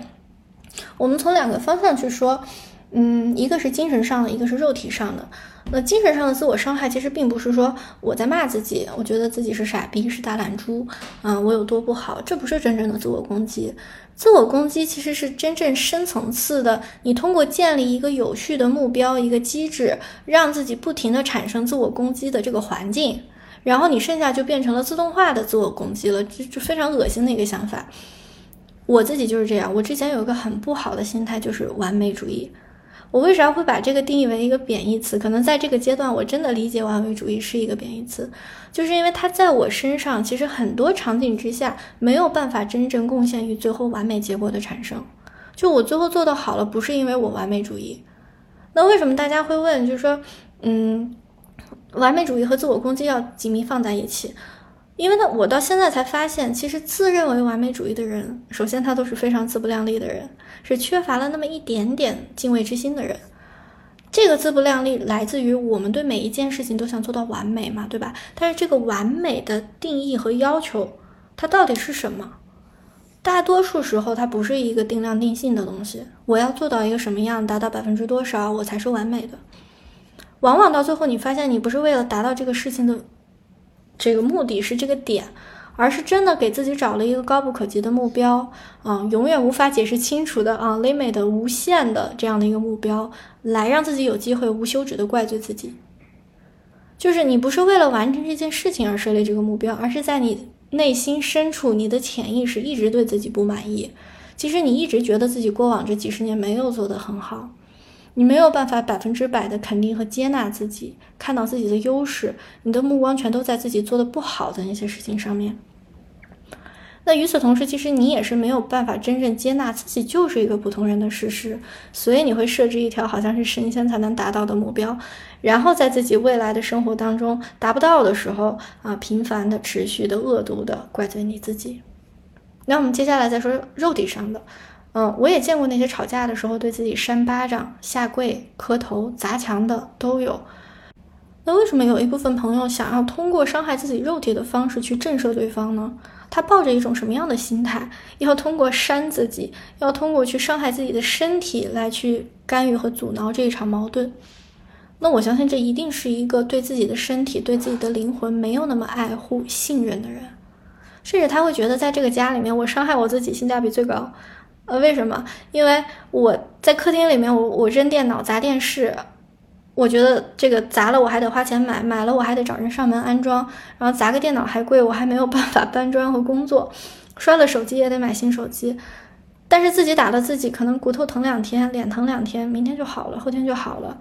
我们从两个方向去说，嗯，一个是精神上的，一个是肉体上的。那精神上的自我伤害，其实并不是说我在骂自己，我觉得自己是傻逼，是大懒猪，啊，我有多不好，这不是真正的自我攻击。自我攻击其实是真正深层次的，你通过建立一个有序的目标，一个机制，让自己不停的产生自我攻击的这个环境。然后你剩下就变成了自动化的自我攻击了，就就非常恶心的一个想法。我自己就是这样，我之前有一个很不好的心态，就是完美主义。我为啥会把这个定义为一个贬义词？可能在这个阶段，我真的理解完美主义是一个贬义词，就是因为它在我身上，其实很多场景之下没有办法真正贡献于最后完美结果的产生。就我最后做的好了，不是因为我完美主义。那为什么大家会问？就是说，嗯。完美主义和自我攻击要紧密放在一起，因为呢，我到现在才发现，其实自认为完美主义的人，首先他都是非常自不量力的人，是缺乏了那么一点点敬畏之心的人。这个自不量力来自于我们对每一件事情都想做到完美嘛，对吧？但是这个完美的定义和要求，它到底是什么？大多数时候，它不是一个定量定性的东西。我要做到一个什么样，达到百分之多少，我才是完美的。往往到最后，你发现你不是为了达到这个事情的这个目的是这个点，而是真的给自己找了一个高不可及的目标，啊，永远无法解释清楚的啊，limit 无限的这样的一个目标，来让自己有机会无休止的怪罪自己。就是你不是为了完成这件事情而设立这个目标，而是在你内心深处，你的潜意识一直对自己不满意。其实你一直觉得自己过往这几十年没有做得很好。你没有办法百分之百的肯定和接纳自己，看到自己的优势，你的目光全都在自己做的不好的那些事情上面。那与此同时，其实你也是没有办法真正接纳自己就是一个普通人的事实，所以你会设置一条好像是神仙才能达到的目标，然后在自己未来的生活当中达不到的时候啊，频繁的、持续的、恶毒的怪罪你自己。那我们接下来再说肉体上的。嗯，我也见过那些吵架的时候对自己扇巴掌、下跪、磕头、砸墙的都有。那为什么有一部分朋友想要通过伤害自己肉体的方式去震慑对方呢？他抱着一种什么样的心态？要通过扇自己，要通过去伤害自己的身体来去干预和阻挠这一场矛盾？那我相信这一定是一个对自己的身体、对自己的灵魂没有那么爱护、信任的人，甚至他会觉得在这个家里面，我伤害我自己性价比最高。呃，为什么？因为我在客厅里面，我我扔电脑砸电视，我觉得这个砸了我还得花钱买，买了我还得找人上门安装，然后砸个电脑还贵，我还没有办法 搬砖和工作，摔了手机也得买新手机，但是自己打了自己，可能骨头疼两天，脸疼两天，明天就好了，后天就好了。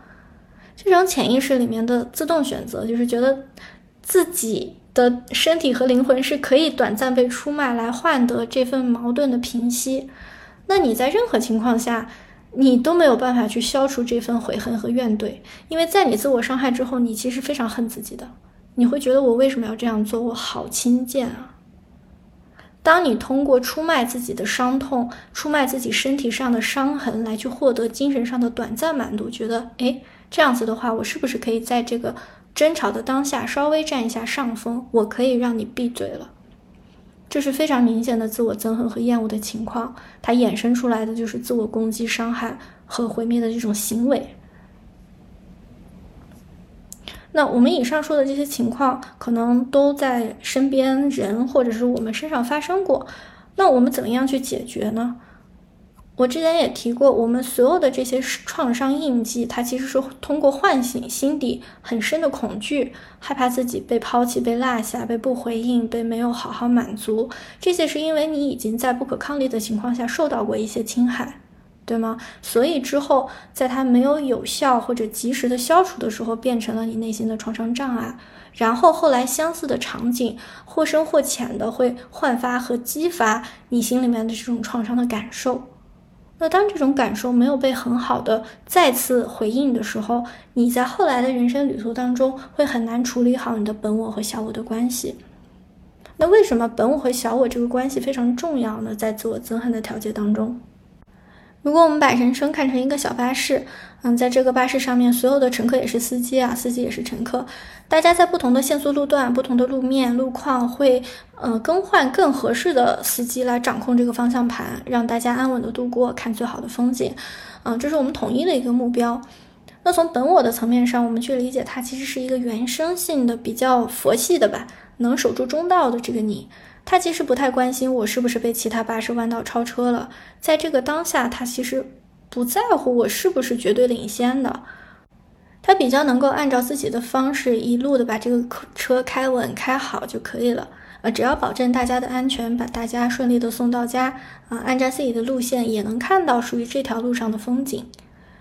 这种潜意识里面的自动选择，就是觉得自己的身体和灵魂是可以短暂被出卖来换得这份矛盾的平息。那你在任何情况下，你都没有办法去消除这份悔恨和怨怼，因为在你自我伤害之后，你其实非常恨自己的，你会觉得我为什么要这样做？我好轻贱啊！当你通过出卖自己的伤痛、出卖自己身体上的伤痕来去获得精神上的短暂满足，觉得哎，这样子的话，我是不是可以在这个争吵的当下稍微占一下上风？我可以让你闭嘴了。这是非常明显的自我憎恨和厌恶的情况，它衍生出来的就是自我攻击、伤害和毁灭的这种行为。那我们以上说的这些情况，可能都在身边人或者是我们身上发生过。那我们怎么样去解决呢？我之前也提过，我们所有的这些创伤印记，它其实是通过唤醒心底很深的恐惧，害怕自己被抛弃、被落下、被不回应、被没有好好满足。这些是因为你已经在不可抗力的情况下受到过一些侵害，对吗？所以之后，在它没有有效或者及时的消除的时候，变成了你内心的创伤障碍。然后后来相似的场景，或深或浅的会焕发和激发你心里面的这种创伤的感受。那当这种感受没有被很好的再次回应的时候，你在后来的人生旅途当中会很难处理好你的本我和小我的关系。那为什么本我和小我这个关系非常重要呢？在自我憎恨的调节当中。如果我们把人生看成一个小巴士，嗯，在这个巴士上面，所有的乘客也是司机啊，司机也是乘客，大家在不同的限速路段、不同的路面、路况，会呃更换更合适的司机来掌控这个方向盘，让大家安稳的度过，看最好的风景，嗯，这是我们统一的一个目标。那从本我的层面上，我们去理解它，其实是一个原生性的、比较佛系的吧，能守住中道的这个你。他其实不太关心我是不是被其他巴士弯道超车了，在这个当下，他其实不在乎我是不是绝对领先的，他比较能够按照自己的方式一路的把这个车开稳开好就可以了，呃，只要保证大家的安全，把大家顺利的送到家，啊，按照自己的路线也能看到属于这条路上的风景。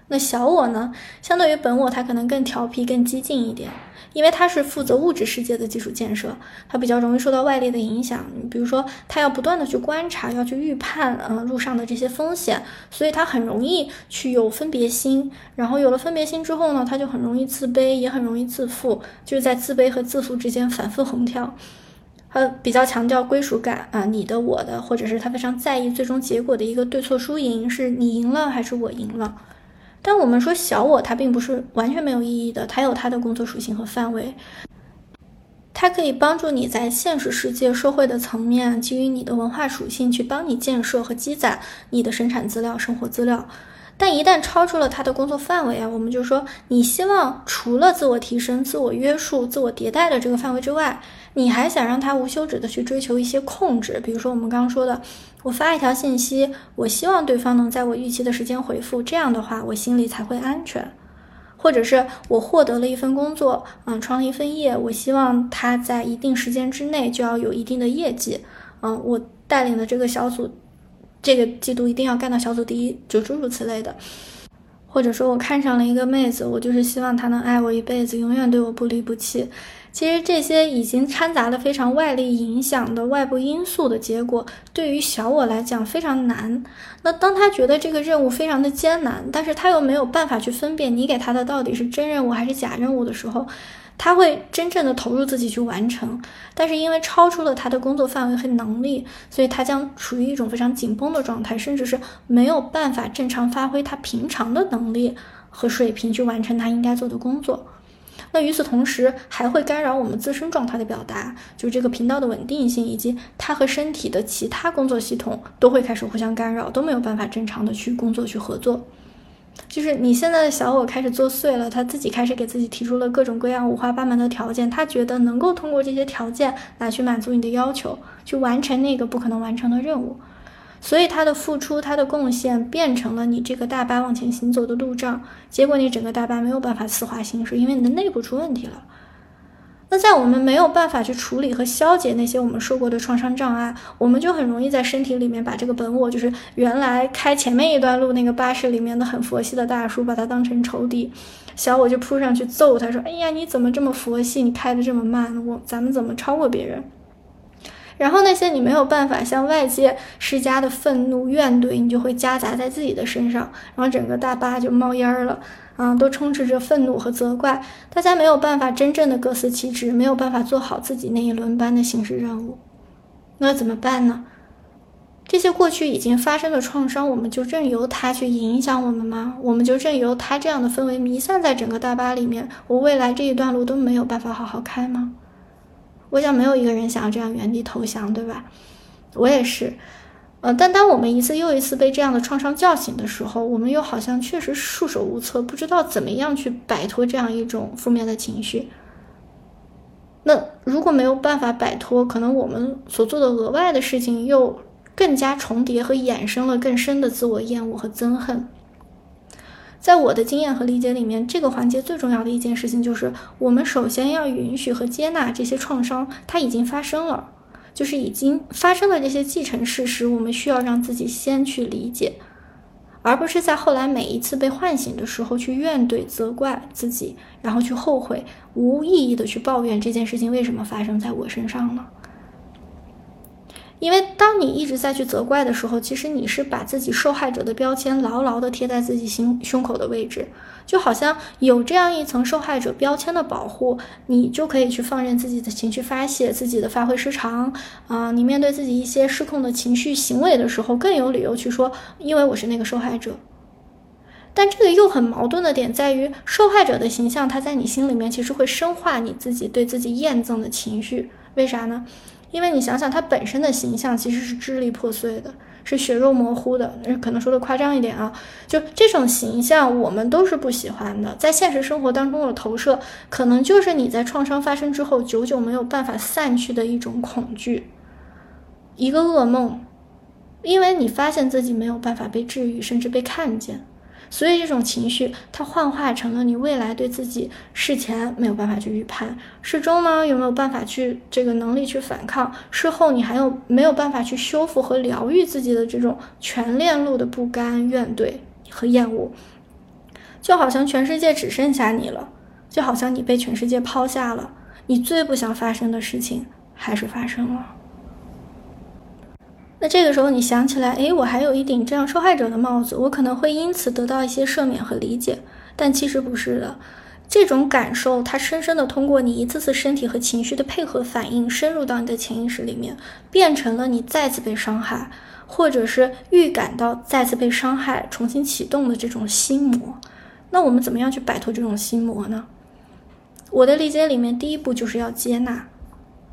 那小我呢，相对于本我，他可能更调皮、更激进一点。因为他是负责物质世界的基础建设，他比较容易受到外力的影响。比如说，他要不断的去观察，要去预判，嗯，路上的这些风险，所以他很容易去有分别心。然后有了分别心之后呢，他就很容易自卑，也很容易自负，就是在自卑和自负之间反复横跳。他比较强调归属感啊，你的、我的，或者是他非常在意最终结果的一个对错输赢，是你赢了还是我赢了。但我们说小我，它并不是完全没有意义的，它有它的工作属性和范围，它可以帮助你在现实世界、社会的层面，基于你的文化属性去帮你建设和积攒你的生产资料、生活资料。但一旦超出了它的工作范围啊，我们就说，你希望除了自我提升、自我约束、自我迭代的这个范围之外，你还想让他无休止的去追求一些控制，比如说我们刚刚说的。我发一条信息，我希望对方能在我预期的时间回复，这样的话我心里才会安全。或者是我获得了一份工作，嗯，创了一份业，我希望他在一定时间之内就要有一定的业绩，嗯，我带领的这个小组，这个季度一定要干到小组第一，就诸如此类的。或者说我看上了一个妹子，我就是希望她能爱我一辈子，永远对我不离不弃。其实这些已经掺杂了非常外力影响的外部因素的结果，对于小我来讲非常难。那当他觉得这个任务非常的艰难，但是他又没有办法去分辨你给他的到底是真任务还是假任务的时候，他会真正的投入自己去完成。但是因为超出了他的工作范围和能力，所以他将处于一种非常紧绷的状态，甚至是没有办法正常发挥他平常的能力和水平去完成他应该做的工作。那与此同时，还会干扰我们自身状态的表达，就是这个频道的稳定性，以及它和身体的其他工作系统都会开始互相干扰，都没有办法正常的去工作去合作。就是你现在的小我开始作祟了，他自己开始给自己提出了各种各样五花八门的条件，他觉得能够通过这些条件来去满足你的要求，去完成那个不可能完成的任务。所以他的付出，他的贡献变成了你这个大巴往前行走的路障，结果你整个大巴没有办法丝滑行驶，因为你的内部出问题了。那在我们没有办法去处理和消解那些我们受过的创伤障碍，我们就很容易在身体里面把这个本我，就是原来开前面一段路那个巴士里面的很佛系的大叔，把他当成仇敌，小我就扑上去揍他，说：“哎呀，你怎么这么佛系？你开的这么慢，我咱们怎么超过别人？”然后那些你没有办法向外界施加的愤怒、怨怼，你就会夹杂在自己的身上，然后整个大巴就冒烟了，啊，都充斥着愤怒和责怪，大家没有办法真正的各司其职，没有办法做好自己那一轮班的行驶任务，那怎么办呢？这些过去已经发生的创伤，我们就任由它去影响我们吗？我们就任由它这样的氛围弥散在整个大巴里面，我未来这一段路都没有办法好好开吗？我想没有一个人想要这样原地投降，对吧？我也是。呃，但当我们一次又一次被这样的创伤叫醒的时候，我们又好像确实束手无策，不知道怎么样去摆脱这样一种负面的情绪。那如果没有办法摆脱，可能我们所做的额外的事情又更加重叠和衍生了更深的自我厌恶和憎恨。在我的经验和理解里面，这个环节最重要的一件事情就是，我们首先要允许和接纳这些创伤，它已经发生了。就是已经发生的这些既成事实，我们需要让自己先去理解，而不是在后来每一次被唤醒的时候去怨怼、责怪自己，然后去后悔、无意义的去抱怨这件事情为什么发生在我身上呢？因为当你一直在去责怪的时候，其实你是把自己受害者的标签牢牢的贴在自己心胸口的位置，就好像有这样一层受害者标签的保护，你就可以去放任自己的情绪发泄，自己的发挥失常啊。你面对自己一些失控的情绪行为的时候，更有理由去说，因为我是那个受害者。但这个又很矛盾的点在于，受害者的形象，它在你心里面其实会深化你自己对自己厌憎的情绪，为啥呢？因为你想想，他本身的形象其实是支离破碎的，是血肉模糊的。可能说的夸张一点啊，就这种形象，我们都是不喜欢的。在现实生活当中的投射，可能就是你在创伤发生之后，久久没有办法散去的一种恐惧，一个噩梦，因为你发现自己没有办法被治愈，甚至被看见。所以这种情绪，它幻化成了你未来对自己事前没有办法去预判，事中呢有没有办法去这个能力去反抗，事后你还有没有办法去修复和疗愈自己的这种全链路的不甘、怨怼和厌恶，就好像全世界只剩下你了，就好像你被全世界抛下了，你最不想发生的事情还是发生了。那这个时候，你想起来，哎，我还有一顶这样受害者的帽子，我可能会因此得到一些赦免和理解，但其实不是的。这种感受，它深深的通过你一次次身体和情绪的配合反应，深入到你的潜意识里面，变成了你再次被伤害，或者是预感到再次被伤害、重新启动的这种心魔。那我们怎么样去摆脱这种心魔呢？我的理解里面，第一步就是要接纳，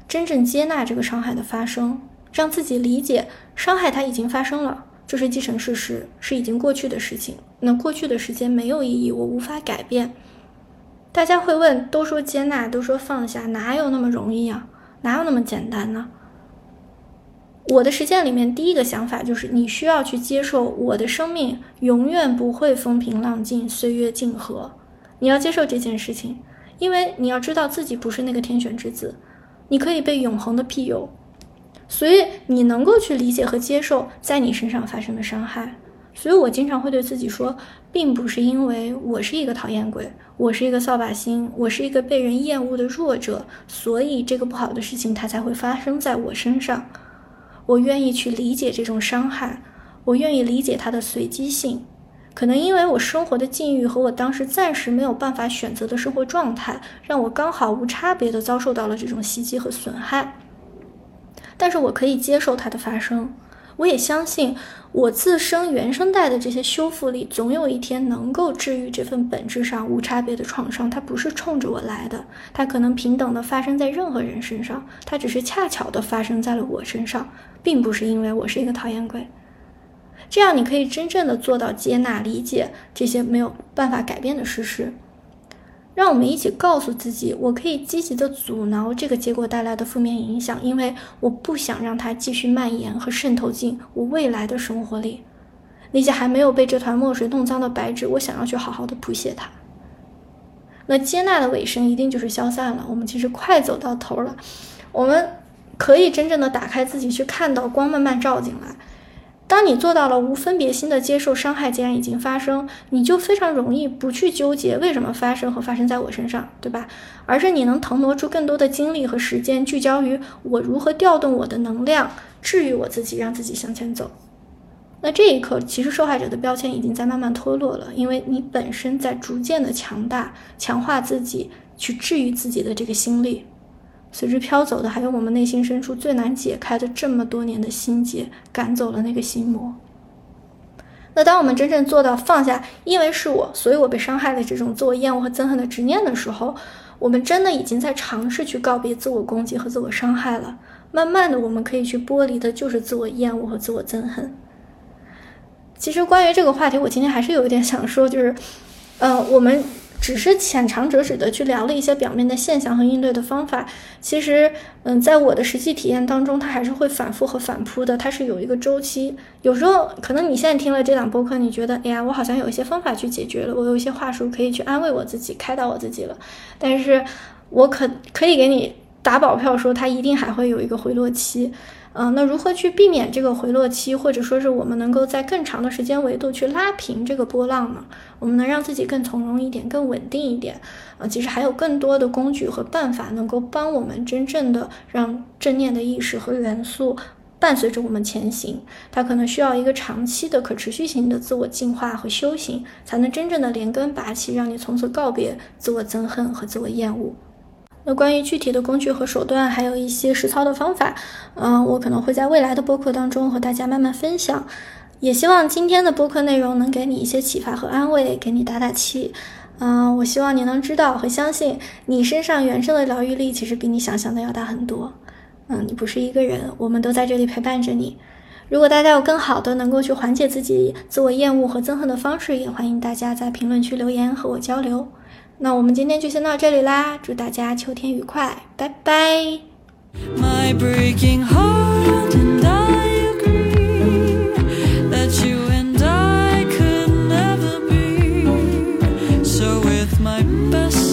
真正接纳这个伤害的发生。让自己理解伤害，它已经发生了，这是既成事实，是已经过去的事情。那过去的时间没有意义，我无法改变。大家会问，都说接纳，都说放下，哪有那么容易啊？哪有那么简单呢？我的实践里面，第一个想法就是，你需要去接受，我的生命永远不会风平浪静，岁月静和。你要接受这件事情，因为你要知道自己不是那个天选之子，你可以被永恒的庇佑。所以你能够去理解和接受在你身上发生的伤害，所以我经常会对自己说，并不是因为我是一个讨厌鬼，我是一个扫把星，我是一个被人厌恶的弱者，所以这个不好的事情它才会发生在我身上。我愿意去理解这种伤害，我愿意理解它的随机性，可能因为我生活的境遇和我当时暂时没有办法选择的生活状态，让我刚好无差别的遭受到了这种袭击和损害。但是我可以接受它的发生，我也相信我自身原生带的这些修复力，总有一天能够治愈这份本质上无差别的创伤。它不是冲着我来的，它可能平等的发生在任何人身上，它只是恰巧的发生在了我身上，并不是因为我是一个讨厌鬼。这样你可以真正的做到接纳、理解这些没有办法改变的事实。让我们一起告诉自己，我可以积极的阻挠这个结果带来的负面影响，因为我不想让它继续蔓延和渗透进我未来的生活里。那些还没有被这团墨水弄脏的白纸，我想要去好好的谱写它。那接纳的尾声一定就是消散了。我们其实快走到头了，我们可以真正的打开自己，去看到光慢慢照进来。当你做到了无分别心的接受伤害，既然已经发生，你就非常容易不去纠结为什么发生和发生在我身上，对吧？而是你能腾挪出更多的精力和时间，聚焦于我如何调动我的能量，治愈我自己，让自己向前走。那这一刻，其实受害者的标签已经在慢慢脱落了，因为你本身在逐渐的强大，强化自己去治愈自己的这个心力。随之飘走的，还有我们内心深处最难解开的这么多年的心结，赶走了那个心魔。那当我们真正做到放下，因为是我，所以我被伤害的这种自我厌恶和憎恨的执念的时候，我们真的已经在尝试去告别自我攻击和自我伤害了。慢慢的，我们可以去剥离的就是自我厌恶和自我憎恨。其实关于这个话题，我今天还是有一点想说，就是，呃，我们。只是浅尝辄止的去聊了一些表面的现象和应对的方法，其实，嗯，在我的实际体验当中，它还是会反复和反扑的，它是有一个周期。有时候可能你现在听了这档播客，你觉得，哎呀，我好像有一些方法去解决了，我有一些话术可以去安慰我自己、开导我自己了。但是，我可可以给你打保票说，它一定还会有一个回落期。嗯，那如何去避免这个回落期，或者说是我们能够在更长的时间维度去拉平这个波浪呢？我们能让自己更从容一点，更稳定一点。啊，其实还有更多的工具和办法能够帮我们真正的让正念的意识和元素伴随着我们前行。它可能需要一个长期的可持续性的自我进化和修行，才能真正的连根拔起，让你从此告别自我憎恨和自我厌恶。那关于具体的工具和手段，还有一些实操的方法，嗯，我可能会在未来的播客当中和大家慢慢分享。也希望今天的播客内容能给你一些启发和安慰，给你打打气。嗯，我希望你能知道和相信，你身上原生的疗愈力其实比你想象的要大很多。嗯，你不是一个人，我们都在这里陪伴着你。如果大家有更好的能够去缓解自己自我厌恶和憎恨的方式，也欢迎大家在评论区留言和我交流。那我们今天就先到这里啦，祝大家秋天愉快，拜拜。fall, but most of all when snowflakes fall.